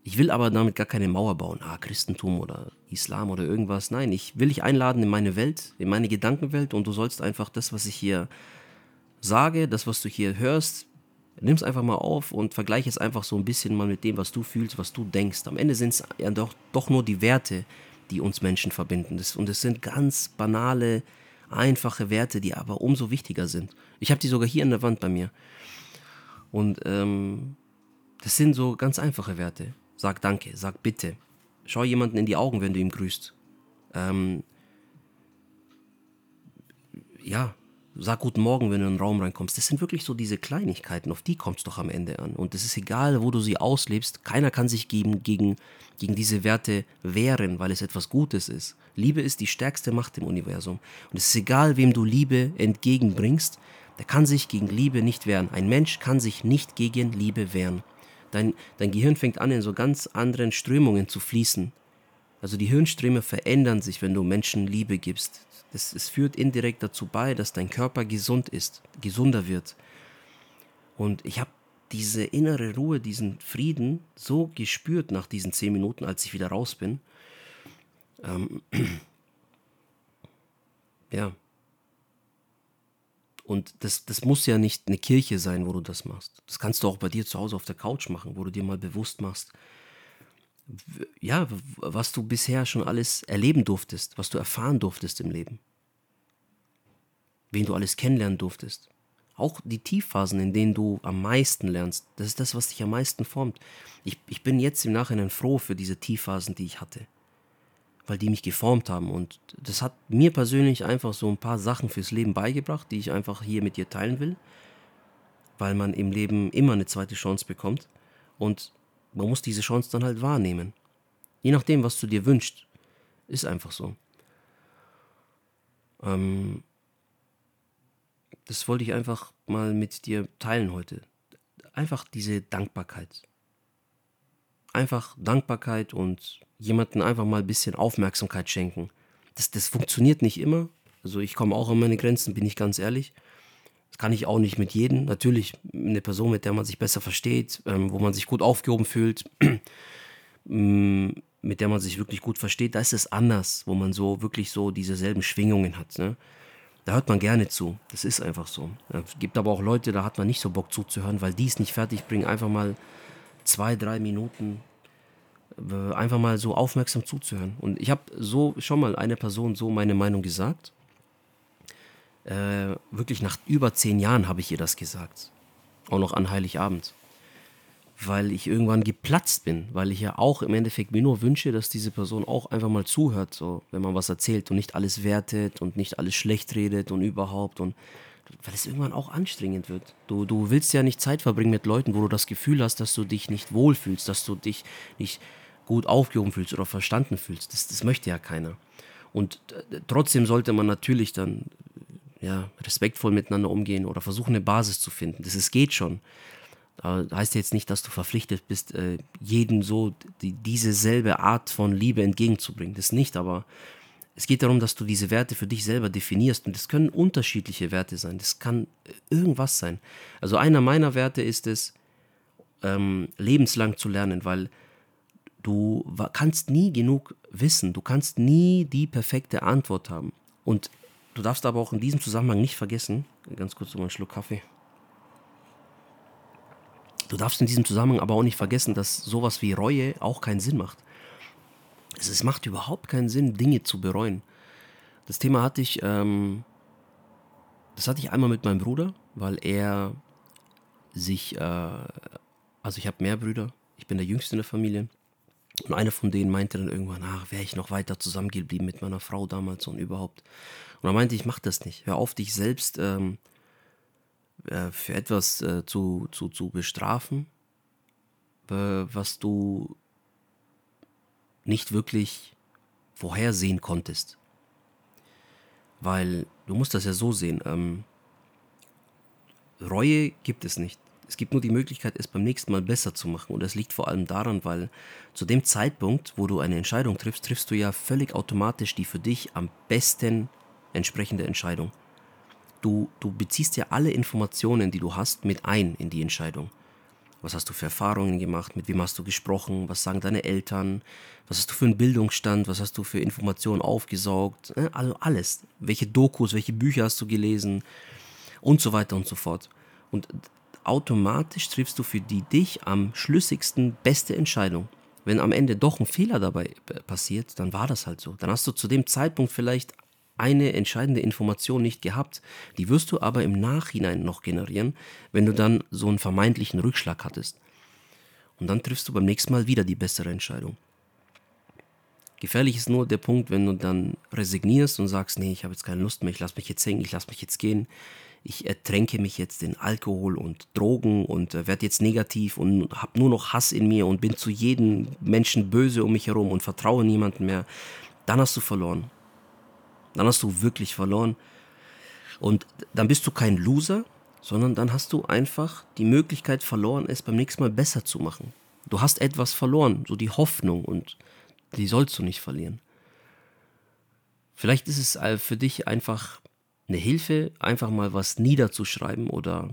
Ich will aber damit gar keine Mauer bauen. Ah, Christentum oder Islam oder irgendwas. Nein, ich will dich einladen in meine Welt, in meine Gedankenwelt und du sollst einfach das, was ich hier sage, das, was du hier hörst, nimm es einfach mal auf und vergleiche es einfach so ein bisschen mal mit dem, was du fühlst, was du denkst. Am Ende sind es ja doch, doch nur die Werte, die uns Menschen verbinden. Und es sind ganz banale, einfache Werte, die aber umso wichtiger sind. Ich habe die sogar hier an der Wand bei mir. Und ähm, das sind so ganz einfache Werte. Sag Danke, sag Bitte. Schau jemanden in die Augen, wenn du ihm grüßt. Ähm, ja, sag guten Morgen, wenn du in den Raum reinkommst. Das sind wirklich so diese Kleinigkeiten, auf die kommt es doch am Ende an. Und es ist egal, wo du sie auslebst, keiner kann sich gegen, gegen, gegen diese Werte wehren, weil es etwas Gutes ist. Liebe ist die stärkste Macht im Universum. Und es ist egal, wem du Liebe entgegenbringst, der kann sich gegen Liebe nicht wehren. Ein Mensch kann sich nicht gegen Liebe wehren. Dein, dein Gehirn fängt an, in so ganz anderen Strömungen zu fließen. Also die Hirnströme verändern sich, wenn du Menschen Liebe gibst. Das, es führt indirekt dazu bei, dass dein Körper gesund ist, gesunder wird. Und ich habe diese innere Ruhe, diesen Frieden so gespürt nach diesen zehn Minuten, als ich wieder raus bin. Ähm, ja. Und das, das muss ja nicht eine Kirche sein, wo du das machst. Das kannst du auch bei dir zu Hause auf der Couch machen, wo du dir mal bewusst machst, ja, was du bisher schon alles erleben durftest, was du erfahren durftest im Leben. Wen du alles kennenlernen durftest. Auch die Tiefphasen, in denen du am meisten lernst, das ist das, was dich am meisten formt. Ich, ich bin jetzt im Nachhinein froh für diese Tiefphasen, die ich hatte, weil die mich geformt haben. Und das hat mir persönlich einfach so ein paar Sachen fürs Leben beigebracht, die ich einfach hier mit dir teilen will, weil man im Leben immer eine zweite Chance bekommt. Und man muss diese Chance dann halt wahrnehmen. Je nachdem, was du dir wünschst. Ist einfach so. Ähm, das wollte ich einfach mal mit dir teilen heute. Einfach diese Dankbarkeit. Einfach Dankbarkeit und jemanden einfach mal ein bisschen Aufmerksamkeit schenken. Das, das funktioniert nicht immer. Also ich komme auch an meine Grenzen, bin ich ganz ehrlich. Das kann ich auch nicht mit jedem. Natürlich eine Person, mit der man sich besser versteht, ähm, wo man sich gut aufgehoben fühlt, mm, mit der man sich wirklich gut versteht, da ist es anders, wo man so wirklich so dieselben Schwingungen hat. Ne? Da hört man gerne zu. Das ist einfach so. Es gibt aber auch Leute, da hat man nicht so Bock zuzuhören, weil die es nicht fertig bringen, einfach mal zwei, drei Minuten äh, einfach mal so aufmerksam zuzuhören. Und ich habe so schon mal einer Person so meine Meinung gesagt äh, wirklich nach über zehn Jahren habe ich ihr das gesagt. Auch noch an Heiligabend. Weil ich irgendwann geplatzt bin, weil ich ja auch im Endeffekt mir nur wünsche, dass diese Person auch einfach mal zuhört, so, wenn man was erzählt und nicht alles wertet und nicht alles schlecht redet und überhaupt und weil es irgendwann auch anstrengend wird. Du, du willst ja nicht Zeit verbringen mit Leuten, wo du das Gefühl hast, dass du dich nicht wohlfühlst, dass du dich nicht gut aufgehoben fühlst oder verstanden fühlst. Das, das möchte ja keiner. Und äh, trotzdem sollte man natürlich dann ja, respektvoll miteinander umgehen oder versuchen, eine Basis zu finden. Das ist, geht schon. Das heißt jetzt nicht, dass du verpflichtet bist, äh, jedem so die, diese selbe Art von Liebe entgegenzubringen. Das nicht, aber es geht darum, dass du diese Werte für dich selber definierst. Und das können unterschiedliche Werte sein. Das kann irgendwas sein. Also einer meiner Werte ist es, ähm, lebenslang zu lernen, weil du kannst nie genug wissen. Du kannst nie die perfekte Antwort haben. Und Du darfst aber auch in diesem Zusammenhang nicht vergessen, ganz kurz so einen Schluck Kaffee. Du darfst in diesem Zusammenhang aber auch nicht vergessen, dass sowas wie Reue auch keinen Sinn macht. Es macht überhaupt keinen Sinn, Dinge zu bereuen. Das Thema hatte ich, ähm, das hatte ich einmal mit meinem Bruder, weil er sich, äh, also ich habe mehr Brüder, ich bin der Jüngste in der Familie. Und einer von denen meinte dann irgendwann, ach, wäre ich noch weiter zusammengeblieben mit meiner Frau damals und überhaupt. Und er meinte, ich mach das nicht. Hör auf, dich selbst ähm, äh, für etwas äh, zu, zu, zu bestrafen, äh, was du nicht wirklich vorhersehen konntest. Weil du musst das ja so sehen. Ähm, Reue gibt es nicht. Es gibt nur die Möglichkeit, es beim nächsten Mal besser zu machen. Und das liegt vor allem daran, weil zu dem Zeitpunkt, wo du eine Entscheidung triffst, triffst du ja völlig automatisch die für dich am besten entsprechende Entscheidung. Du, du beziehst ja alle Informationen, die du hast, mit ein in die Entscheidung. Was hast du für Erfahrungen gemacht? Mit wem hast du gesprochen? Was sagen deine Eltern? Was hast du für einen Bildungsstand? Was hast du für Informationen aufgesaugt? Also alles. Welche Dokus, welche Bücher hast du gelesen? Und so weiter und so fort. Und automatisch triffst du für die dich am schlüssigsten beste Entscheidung. Wenn am Ende doch ein Fehler dabei passiert, dann war das halt so. Dann hast du zu dem Zeitpunkt vielleicht eine entscheidende Information nicht gehabt. Die wirst du aber im Nachhinein noch generieren, wenn du dann so einen vermeintlichen Rückschlag hattest. Und dann triffst du beim nächsten Mal wieder die bessere Entscheidung. Gefährlich ist nur der Punkt, wenn du dann resignierst und sagst, nee, ich habe jetzt keine Lust mehr, ich lasse mich jetzt hängen, ich lasse mich jetzt gehen, ich ertränke mich jetzt in Alkohol und Drogen und äh, werde jetzt negativ und habe nur noch Hass in mir und bin zu jedem Menschen böse um mich herum und vertraue niemandem mehr, dann hast du verloren. Dann hast du wirklich verloren. Und dann bist du kein Loser, sondern dann hast du einfach die Möglichkeit verloren, es beim nächsten Mal besser zu machen. Du hast etwas verloren, so die Hoffnung und die sollst du nicht verlieren. Vielleicht ist es äh, für dich einfach eine Hilfe, einfach mal was niederzuschreiben oder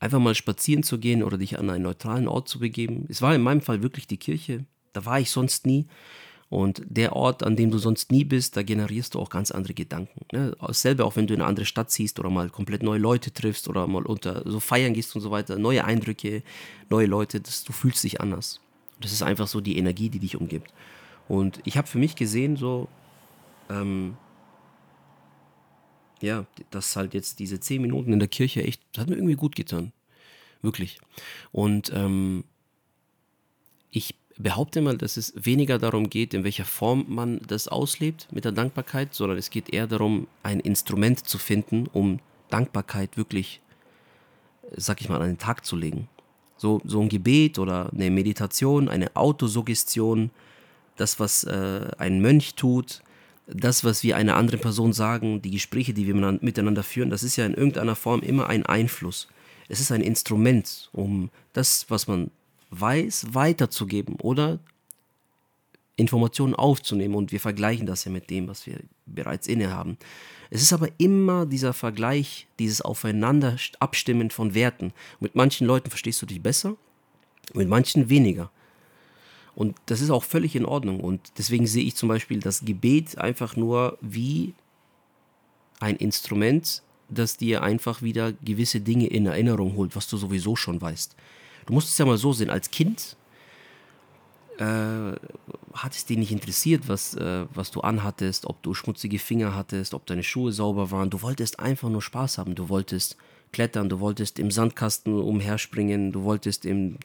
einfach mal spazieren zu gehen oder dich an einen neutralen Ort zu begeben. Es war in meinem Fall wirklich die Kirche. Da war ich sonst nie. Und der Ort, an dem du sonst nie bist, da generierst du auch ganz andere Gedanken. Ne? Selber auch wenn du in eine andere Stadt ziehst oder mal komplett neue Leute triffst oder mal unter so feiern gehst und so weiter, neue Eindrücke, neue Leute, das, du fühlst dich anders. Das ist einfach so die Energie, die dich umgibt. Und ich habe für mich gesehen, so, ähm, ja, dass halt jetzt diese zehn Minuten in der Kirche echt, das hat mir irgendwie gut getan. Wirklich. Und ähm, ich behaupte mal, dass es weniger darum geht, in welcher Form man das auslebt mit der Dankbarkeit, sondern es geht eher darum, ein Instrument zu finden, um Dankbarkeit wirklich, sag ich mal, an den Tag zu legen. So, so ein Gebet oder eine Meditation, eine Autosuggestion, das, was äh, ein Mönch tut, das, was wir einer anderen Person sagen, die Gespräche, die wir miteinander führen, das ist ja in irgendeiner Form immer ein Einfluss. Es ist ein Instrument, um das, was man weiß, weiterzugeben oder Informationen aufzunehmen. Und wir vergleichen das ja mit dem, was wir bereits innehaben. Es ist aber immer dieser Vergleich, dieses Aufeinander abstimmen von Werten. Mit manchen Leuten verstehst du dich besser, mit manchen weniger. Und das ist auch völlig in Ordnung. Und deswegen sehe ich zum Beispiel das Gebet einfach nur wie ein Instrument, das dir einfach wieder gewisse Dinge in Erinnerung holt, was du sowieso schon weißt. Du musst es ja mal so sehen, als Kind äh, hat es dich nicht interessiert, was, äh, was du anhattest, ob du schmutzige Finger hattest, ob deine Schuhe sauber waren. Du wolltest einfach nur Spaß haben. Du wolltest klettern, du wolltest im Sandkasten umherspringen, du wolltest im,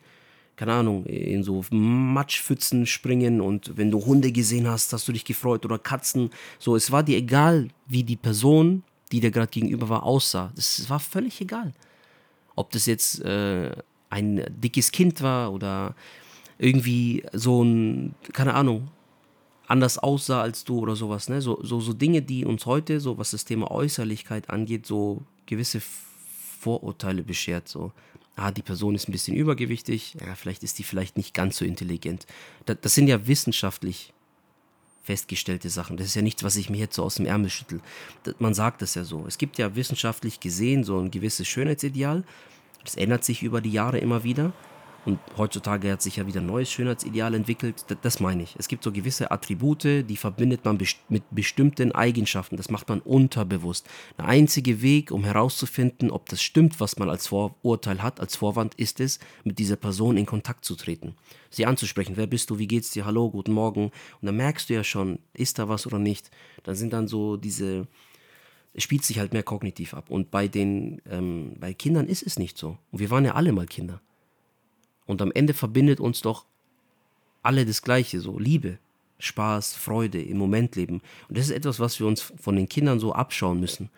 keine Ahnung, in so Matschpfützen springen und wenn du Hunde gesehen hast, hast du dich gefreut oder Katzen. So, es war dir egal, wie die Person, die dir gerade gegenüber war, aussah. Das war völlig egal. Ob das jetzt äh, ein dickes Kind war oder irgendwie so ein, keine Ahnung, anders aussah als du oder sowas. Ne? So, so, so Dinge, die uns heute, so was das Thema Äußerlichkeit angeht, so gewisse Vorurteile beschert. So, ah, die Person ist ein bisschen übergewichtig, ja, vielleicht ist die vielleicht nicht ganz so intelligent. Das, das sind ja wissenschaftlich festgestellte Sachen. Das ist ja nichts, was ich mir jetzt so aus dem Ärmel schüttel. Man sagt das ja so. Es gibt ja wissenschaftlich gesehen so ein gewisses Schönheitsideal das ändert sich über die Jahre immer wieder. Und heutzutage hat sich ja wieder ein neues Schönheitsideal entwickelt. Das, meine ich. Es gibt so gewisse Attribute, die verbindet man mit bestimmten Eigenschaften. Das macht man unterbewusst. Der einzige Weg, um herauszufinden, ob das stimmt, was man als Vorurteil hat, als Vorwand, ist es, mit dieser Person in Kontakt zu treten. Sie anzusprechen. Wer bist du? Wie geht's dir? Hallo, guten Morgen. Und dann merkst du ja schon, ist da was oder nicht. Dann sind dann so diese es spielt sich halt mehr kognitiv ab. Und bei den ähm, bei Kindern ist es nicht so. Und wir waren ja alle mal Kinder. Und am Ende verbindet uns doch alle das Gleiche, so Liebe, Spaß, Freude, im Moment leben. Und das ist etwas, was wir uns von den Kindern so abschauen müssen.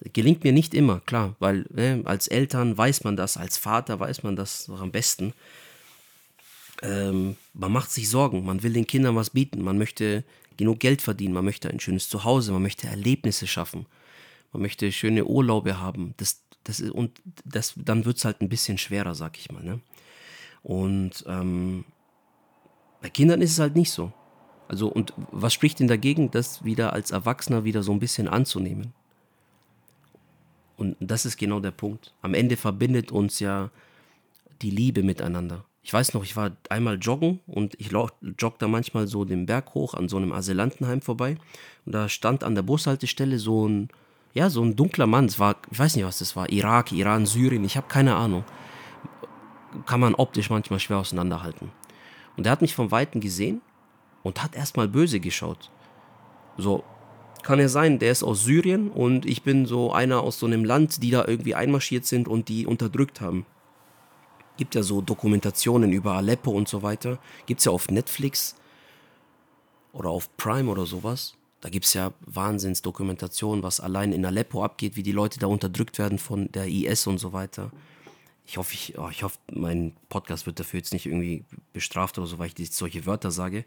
Das gelingt mir nicht immer, klar, weil ne, als Eltern weiß man das, als Vater weiß man das noch am besten. Ähm, man macht sich Sorgen, man will den Kindern was bieten, man möchte genug Geld verdienen, man möchte ein schönes Zuhause, man möchte Erlebnisse schaffen, man möchte schöne Urlaube haben. Das, das ist, und das, dann wird es halt ein bisschen schwerer, sag ich mal. Ne? Und ähm, bei Kindern ist es halt nicht so. Also, und was spricht denn dagegen, das wieder als Erwachsener wieder so ein bisschen anzunehmen? Und das ist genau der Punkt. Am Ende verbindet uns ja die Liebe miteinander. Ich weiß noch, ich war einmal joggen und ich jogge da manchmal so den Berg hoch an so einem Asylantenheim vorbei. Und da stand an der Bushaltestelle so ein, ja, so ein dunkler Mann. Es war, ich weiß nicht, was das war. Irak, Iran, Syrien, ich habe keine Ahnung kann man optisch manchmal schwer auseinanderhalten. Und er hat mich vom Weiten gesehen und hat erstmal böse geschaut. So, kann ja sein, der ist aus Syrien und ich bin so einer aus so einem Land, die da irgendwie einmarschiert sind und die unterdrückt haben. Gibt ja so Dokumentationen über Aleppo und so weiter. Gibt es ja auf Netflix oder auf Prime oder sowas. Da gibt es ja Wahnsinnsdokumentationen, was allein in Aleppo abgeht, wie die Leute da unterdrückt werden von der IS und so weiter ich hoffe, ich, oh, ich hoffe, mein Podcast wird dafür jetzt nicht irgendwie bestraft oder so, weil ich solche Wörter sage.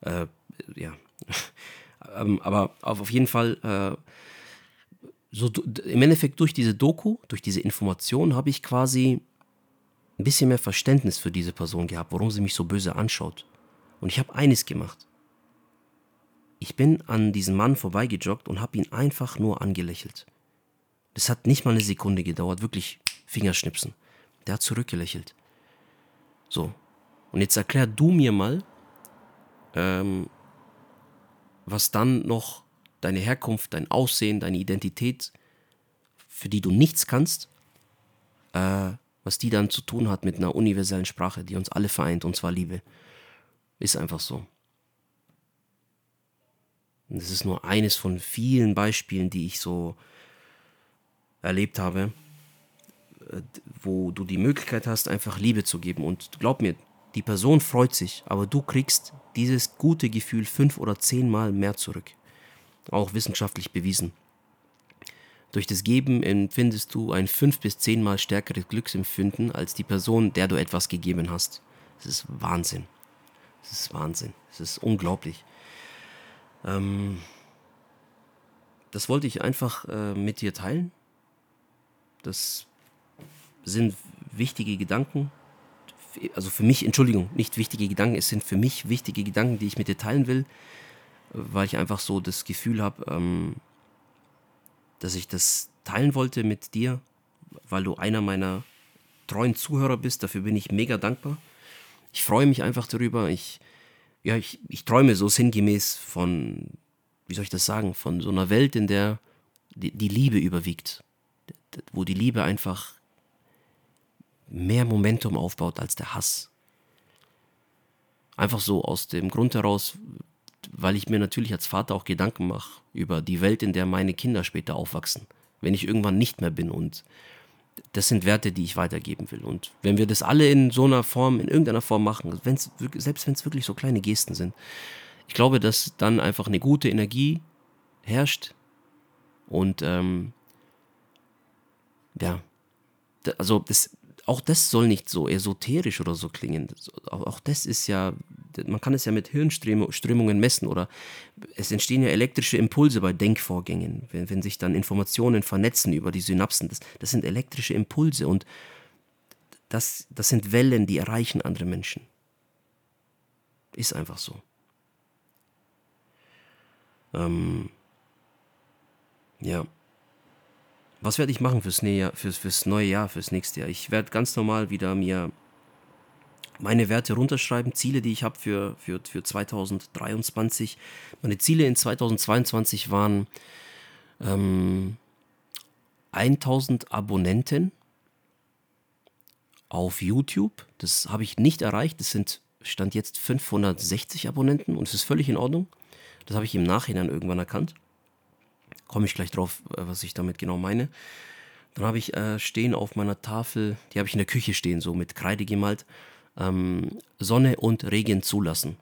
Äh, ja. ähm, aber auf jeden Fall, äh, so im Endeffekt durch diese Doku, durch diese Information habe ich quasi ein bisschen mehr Verständnis für diese Person gehabt, warum sie mich so böse anschaut. Und ich habe eines gemacht. Ich bin an diesem Mann vorbeigejoggt und habe ihn einfach nur angelächelt. Das hat nicht mal eine Sekunde gedauert, wirklich Fingerschnipsen. Der hat zurückgelächelt. So. Und jetzt erklär du mir mal, ähm, was dann noch deine Herkunft, dein Aussehen, deine Identität, für die du nichts kannst, äh, was die dann zu tun hat mit einer universellen Sprache, die uns alle vereint, und zwar Liebe. Ist einfach so. Und das ist nur eines von vielen Beispielen, die ich so erlebt habe wo du die Möglichkeit hast, einfach Liebe zu geben. Und glaub mir, die Person freut sich, aber du kriegst dieses gute Gefühl fünf oder zehnmal mehr zurück. Auch wissenschaftlich bewiesen. Durch das Geben empfindest du ein fünf bis zehnmal stärkeres Glücksempfinden als die Person, der du etwas gegeben hast. Das ist Wahnsinn. Das ist Wahnsinn. Das ist unglaublich. Ähm, das wollte ich einfach äh, mit dir teilen. Das sind wichtige Gedanken. Also für mich, Entschuldigung, nicht wichtige Gedanken, es sind für mich wichtige Gedanken, die ich mit dir teilen will, weil ich einfach so das Gefühl habe, ähm, dass ich das teilen wollte mit dir, weil du einer meiner treuen Zuhörer bist. Dafür bin ich mega dankbar. Ich freue mich einfach darüber. Ich, ja, ich, ich träume so sinngemäß von, wie soll ich das sagen, von so einer Welt, in der die, die Liebe überwiegt. Wo die Liebe einfach mehr Momentum aufbaut als der Hass. Einfach so aus dem Grund heraus, weil ich mir natürlich als Vater auch Gedanken mache über die Welt, in der meine Kinder später aufwachsen, wenn ich irgendwann nicht mehr bin. Und das sind Werte, die ich weitergeben will. Und wenn wir das alle in so einer Form, in irgendeiner Form machen, wenn's, selbst wenn es wirklich so kleine Gesten sind, ich glaube, dass dann einfach eine gute Energie herrscht und ähm, ja, also das, auch das soll nicht so esoterisch oder so klingen. Auch das ist ja, man kann es ja mit Hirnströmungen messen oder es entstehen ja elektrische Impulse bei Denkvorgängen, wenn, wenn sich dann Informationen vernetzen über die Synapsen. Das, das sind elektrische Impulse und das, das sind Wellen, die erreichen andere Menschen. Ist einfach so. Ähm, ja. Was werde ich machen fürs, Jahr, fürs, fürs neue Jahr, fürs nächste Jahr? Ich werde ganz normal wieder mir meine Werte runterschreiben, Ziele, die ich habe für, für, für 2023. Meine Ziele in 2022 waren ähm, 1000 Abonnenten auf YouTube. Das habe ich nicht erreicht. Das sind Stand jetzt 560 Abonnenten und es ist völlig in Ordnung. Das habe ich im Nachhinein irgendwann erkannt. Komme ich gleich drauf, äh, was ich damit genau meine. Dann habe ich äh, stehen auf meiner Tafel, die habe ich in der Küche stehen, so mit Kreide gemalt, ähm, Sonne und Regen zulassen.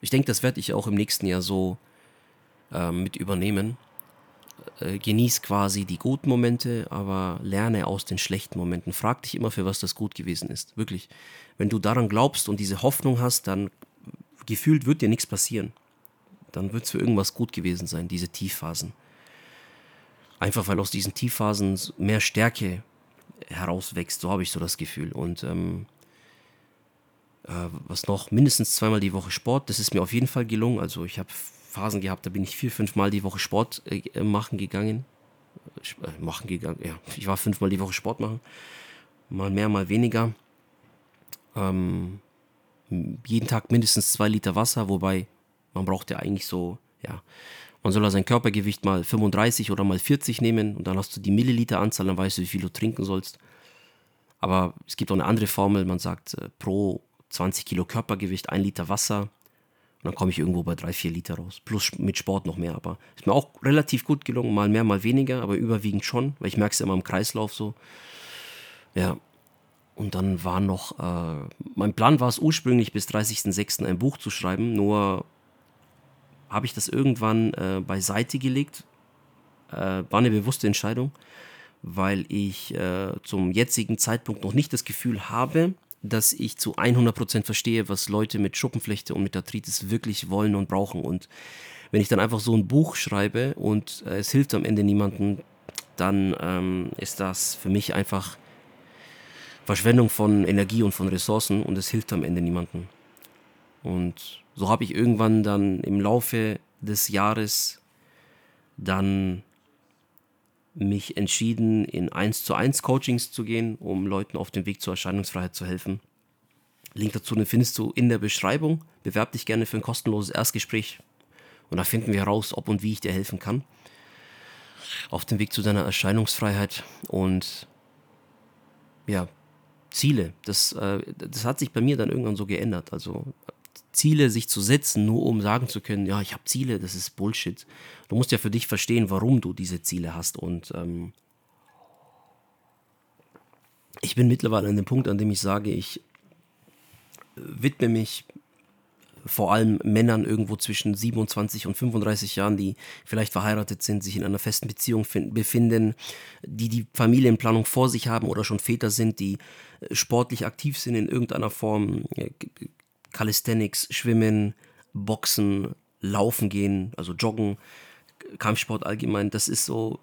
Ich denke, das werde ich auch im nächsten Jahr so äh, mit übernehmen. Äh, genieß quasi die guten Momente, aber lerne aus den schlechten Momenten. Frag dich immer, für was das gut gewesen ist. Wirklich. Wenn du daran glaubst und diese Hoffnung hast, dann gefühlt wird dir nichts passieren. Dann wird es für irgendwas gut gewesen sein, diese Tiefphasen. Einfach weil aus diesen Tiefphasen mehr Stärke herauswächst, so habe ich so das Gefühl. Und ähm, äh, was noch? Mindestens zweimal die Woche Sport, das ist mir auf jeden Fall gelungen. Also ich habe Phasen gehabt, da bin ich vier, fünf Mal die Woche Sport äh, machen gegangen. Äh, machen gegangen, ja. Ich war fünfmal die Woche Sport machen. Mal mehr, mal weniger. Ähm, jeden Tag mindestens zwei Liter Wasser, wobei man braucht ja eigentlich so, ja, man soll sein Körpergewicht mal 35 oder mal 40 nehmen und dann hast du die Milliliteranzahl, dann weißt du, wie viel du trinken sollst. Aber es gibt auch eine andere Formel, man sagt äh, pro 20 Kilo Körpergewicht ein Liter Wasser und dann komme ich irgendwo bei drei, vier Liter raus. Plus mit Sport noch mehr. Aber ist mir auch relativ gut gelungen. Mal mehr, mal weniger, aber überwiegend schon, weil ich merke es immer im Kreislauf so. Ja. Und dann war noch, äh, mein Plan war es ursprünglich bis 30.06. ein Buch zu schreiben, nur habe ich das irgendwann äh, beiseite gelegt. Äh, war eine bewusste Entscheidung, weil ich äh, zum jetzigen Zeitpunkt noch nicht das Gefühl habe, dass ich zu 100% verstehe, was Leute mit Schuppenflechte und mit Arthritis wirklich wollen und brauchen. Und wenn ich dann einfach so ein Buch schreibe und äh, es hilft am Ende niemandem, dann ähm, ist das für mich einfach Verschwendung von Energie und von Ressourcen und es hilft am Ende niemandem. Und so habe ich irgendwann dann im Laufe des Jahres dann mich entschieden, in 1 zu 1 Coachings zu gehen, um Leuten auf dem Weg zur Erscheinungsfreiheit zu helfen. Link dazu den findest du in der Beschreibung. Bewerb dich gerne für ein kostenloses Erstgespräch und da finden wir heraus, ob und wie ich dir helfen kann. Auf dem Weg zu deiner Erscheinungsfreiheit und ja, Ziele. Das, äh, das hat sich bei mir dann irgendwann so geändert. Also Ziele sich zu setzen, nur um sagen zu können, ja, ich habe Ziele, das ist Bullshit. Du musst ja für dich verstehen, warum du diese Ziele hast. Und ähm, ich bin mittlerweile an dem Punkt, an dem ich sage, ich widme mich vor allem Männern irgendwo zwischen 27 und 35 Jahren, die vielleicht verheiratet sind, sich in einer festen Beziehung befinden, die die Familienplanung vor sich haben oder schon Väter sind, die äh, sportlich aktiv sind in irgendeiner Form, äh, Calisthenics, Schwimmen, Boxen, Laufen gehen, also Joggen, Kampfsport allgemein, das ist so,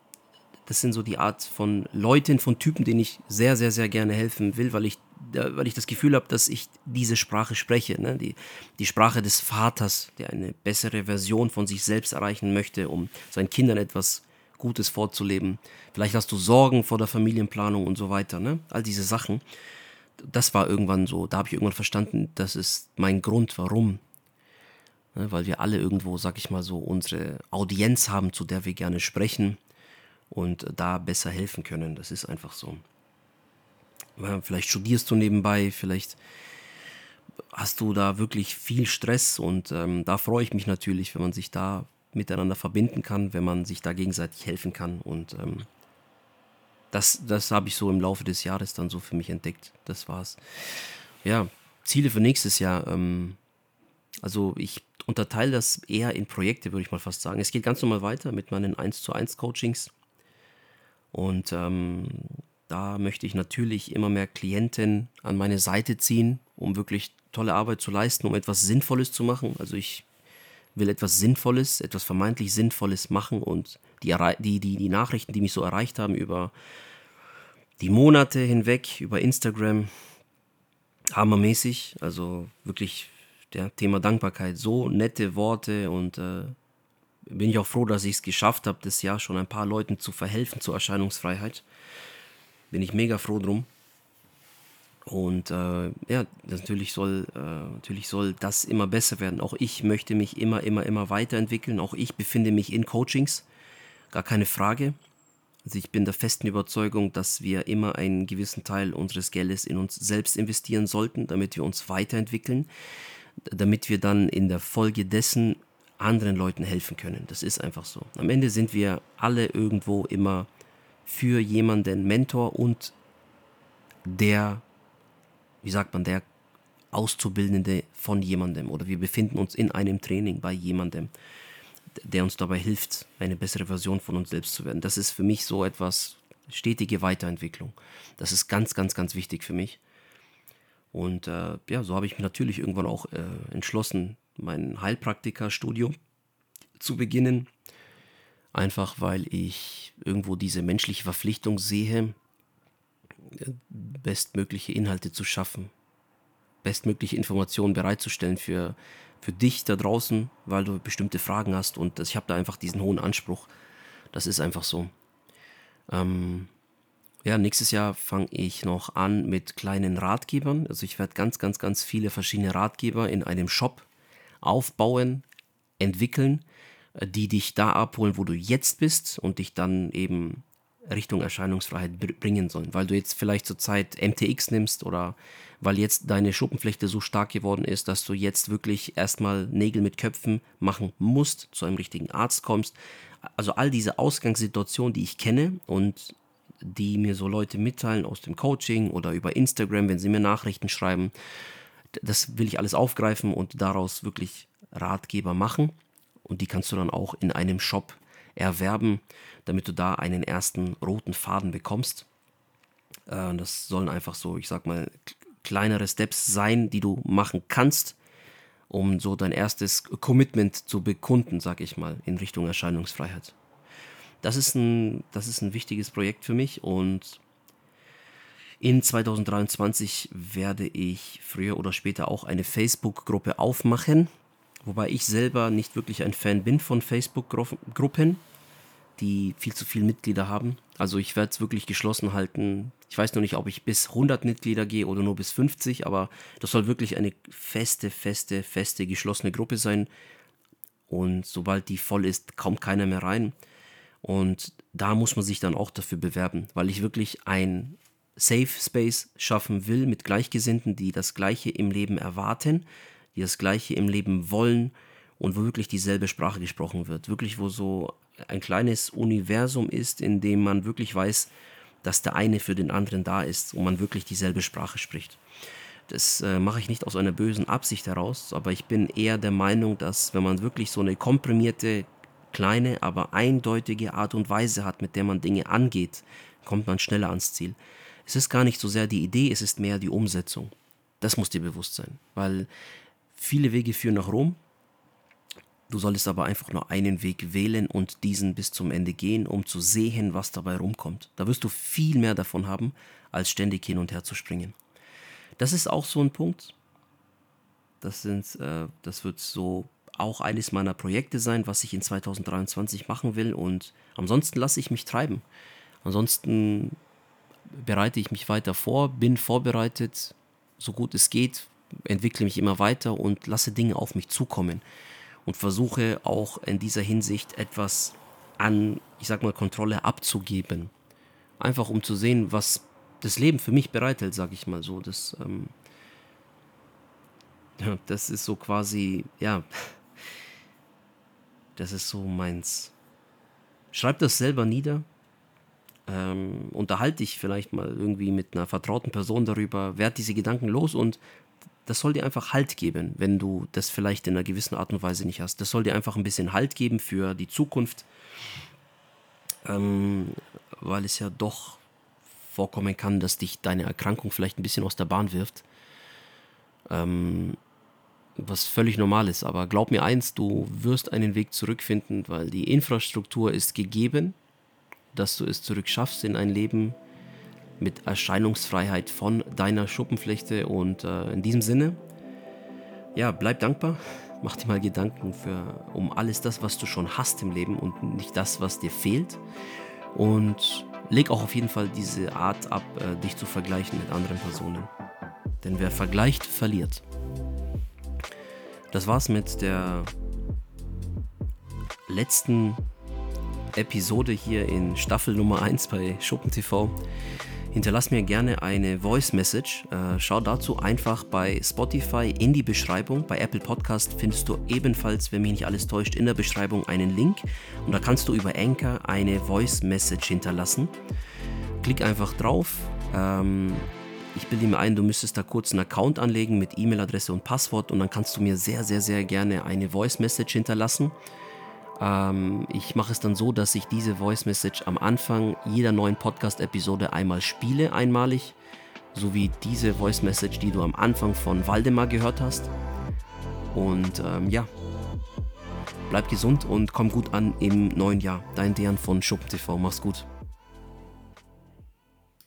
das sind so die Art von Leuten, von Typen, denen ich sehr, sehr, sehr gerne helfen will, weil ich, weil ich das Gefühl habe, dass ich diese Sprache spreche, ne? die, die Sprache des Vaters, der eine bessere Version von sich selbst erreichen möchte, um seinen Kindern etwas Gutes vorzuleben. Vielleicht hast du Sorgen vor der Familienplanung und so weiter, ne? all diese Sachen das war irgendwann so, da habe ich irgendwann verstanden, das ist mein Grund, warum. Ne, weil wir alle irgendwo, sag ich mal so, unsere Audienz haben, zu der wir gerne sprechen und da besser helfen können. Das ist einfach so. Vielleicht studierst du nebenbei, vielleicht hast du da wirklich viel Stress und ähm, da freue ich mich natürlich, wenn man sich da miteinander verbinden kann, wenn man sich da gegenseitig helfen kann und ähm, das, das habe ich so im Laufe des Jahres dann so für mich entdeckt. Das war's. Ja, Ziele für nächstes Jahr. Ähm, also ich unterteile das eher in Projekte, würde ich mal fast sagen. Es geht ganz normal weiter mit meinen 1 zu 1 Coachings. Und ähm, da möchte ich natürlich immer mehr Klienten an meine Seite ziehen, um wirklich tolle Arbeit zu leisten, um etwas Sinnvolles zu machen. Also ich will etwas Sinnvolles, etwas vermeintlich Sinnvolles machen und die, die, die, die Nachrichten, die mich so erreicht haben über die Monate hinweg, über Instagram, hammermäßig. Also wirklich der Thema Dankbarkeit, so nette Worte und äh, bin ich auch froh, dass ich es geschafft habe, das Jahr schon ein paar Leuten zu verhelfen zur Erscheinungsfreiheit. Bin ich mega froh drum. Und äh, ja, natürlich soll, äh, natürlich soll das immer besser werden. Auch ich möchte mich immer, immer, immer weiterentwickeln. Auch ich befinde mich in Coachings, gar keine Frage. Also ich bin der festen Überzeugung, dass wir immer einen gewissen Teil unseres Geldes in uns selbst investieren sollten, damit wir uns weiterentwickeln, damit wir dann in der Folge dessen anderen Leuten helfen können. Das ist einfach so. Am Ende sind wir alle irgendwo immer für jemanden Mentor und der, wie sagt man, der Auszubildende von jemandem oder wir befinden uns in einem Training bei jemandem der uns dabei hilft, eine bessere Version von uns selbst zu werden. Das ist für mich so etwas stetige Weiterentwicklung. Das ist ganz, ganz, ganz wichtig für mich. Und äh, ja, so habe ich mich natürlich irgendwann auch äh, entschlossen, mein Heilpraktikerstudium zu beginnen. Einfach weil ich irgendwo diese menschliche Verpflichtung sehe, bestmögliche Inhalte zu schaffen, bestmögliche Informationen bereitzustellen für für dich da draußen, weil du bestimmte Fragen hast und ich habe da einfach diesen hohen Anspruch. Das ist einfach so. Ähm, ja, nächstes Jahr fange ich noch an mit kleinen Ratgebern. Also ich werde ganz, ganz, ganz viele verschiedene Ratgeber in einem Shop aufbauen, entwickeln, äh, die dich da abholen, wo du jetzt bist und dich dann eben Richtung Erscheinungsfreiheit bringen sollen. Weil du jetzt vielleicht zurzeit MTX nimmst oder weil jetzt deine Schuppenflechte so stark geworden ist, dass du jetzt wirklich erstmal Nägel mit Köpfen machen musst, zu einem richtigen Arzt kommst. Also all diese Ausgangssituationen, die ich kenne und die mir so Leute mitteilen aus dem Coaching oder über Instagram, wenn sie mir Nachrichten schreiben, das will ich alles aufgreifen und daraus wirklich Ratgeber machen. Und die kannst du dann auch in einem Shop erwerben, damit du da einen ersten roten Faden bekommst. Äh, das sollen einfach so, ich sag mal, kleinere Steps sein, die du machen kannst, um so dein erstes Commitment zu bekunden, sag ich mal, in Richtung Erscheinungsfreiheit. Das ist ein, das ist ein wichtiges Projekt für mich und in 2023 werde ich früher oder später auch eine Facebook-Gruppe aufmachen, wobei ich selber nicht wirklich ein Fan bin von Facebook-Gruppen die viel zu viele Mitglieder haben. Also ich werde es wirklich geschlossen halten. Ich weiß noch nicht, ob ich bis 100 Mitglieder gehe oder nur bis 50, aber das soll wirklich eine feste, feste, feste, geschlossene Gruppe sein. Und sobald die voll ist, kommt keiner mehr rein. Und da muss man sich dann auch dafür bewerben, weil ich wirklich ein Safe Space schaffen will mit Gleichgesinnten, die das Gleiche im Leben erwarten, die das Gleiche im Leben wollen und wo wirklich dieselbe Sprache gesprochen wird. Wirklich, wo so ein kleines Universum ist, in dem man wirklich weiß, dass der eine für den anderen da ist und man wirklich dieselbe Sprache spricht. Das äh, mache ich nicht aus einer bösen Absicht heraus, aber ich bin eher der Meinung, dass wenn man wirklich so eine komprimierte, kleine, aber eindeutige Art und Weise hat, mit der man Dinge angeht, kommt man schneller ans Ziel. Es ist gar nicht so sehr die Idee, es ist mehr die Umsetzung. Das muss dir bewusst sein, weil viele Wege führen nach Rom, Du solltest aber einfach nur einen Weg wählen und diesen bis zum Ende gehen, um zu sehen, was dabei rumkommt. Da wirst du viel mehr davon haben, als ständig hin und her zu springen. Das ist auch so ein Punkt. Das, sind, äh, das wird so auch eines meiner Projekte sein, was ich in 2023 machen will. Und ansonsten lasse ich mich treiben. Ansonsten bereite ich mich weiter vor, bin vorbereitet, so gut es geht, entwickle mich immer weiter und lasse Dinge auf mich zukommen und versuche auch in dieser Hinsicht etwas an, ich sag mal, Kontrolle abzugeben. Einfach um zu sehen, was das Leben für mich bereithält, sag ich mal so. Das, ähm, das ist so quasi, ja, das ist so meins. Schreib das selber nieder. Ähm, unterhalte dich vielleicht mal irgendwie mit einer vertrauten Person darüber, werd diese Gedanken los und das soll dir einfach Halt geben, wenn du das vielleicht in einer gewissen Art und Weise nicht hast. Das soll dir einfach ein bisschen Halt geben für die Zukunft, ähm, weil es ja doch vorkommen kann, dass dich deine Erkrankung vielleicht ein bisschen aus der Bahn wirft. Ähm, was völlig normal ist. Aber glaub mir eins, du wirst einen Weg zurückfinden, weil die Infrastruktur ist gegeben, dass du es zurückschaffst in ein Leben, mit Erscheinungsfreiheit von deiner Schuppenflechte. Und äh, in diesem Sinne, ja, bleib dankbar. Mach dir mal Gedanken für, um alles das, was du schon hast im Leben und nicht das, was dir fehlt. Und leg auch auf jeden Fall diese Art ab, äh, dich zu vergleichen mit anderen Personen. Denn wer vergleicht, verliert. Das war's mit der letzten Episode hier in Staffel Nummer 1 bei Schuppen TV. Hinterlass mir gerne eine Voice Message. Äh, schau dazu einfach bei Spotify in die Beschreibung. Bei Apple Podcast findest du ebenfalls, wenn mich nicht alles täuscht, in der Beschreibung einen Link. Und da kannst du über Anchor eine Voice Message hinterlassen. Klick einfach drauf. Ähm, ich bilde mir ein, du müsstest da kurz einen Account anlegen mit E-Mail-Adresse und Passwort und dann kannst du mir sehr, sehr, sehr gerne eine Voice Message hinterlassen. Ähm, ich mache es dann so, dass ich diese Voice Message am Anfang jeder neuen Podcast-Episode einmal spiele, einmalig. So wie diese Voice Message, die du am Anfang von Waldemar gehört hast. Und ähm, ja, bleib gesund und komm gut an im neuen Jahr. Dein Dejan von Schuppen TV. Mach's gut.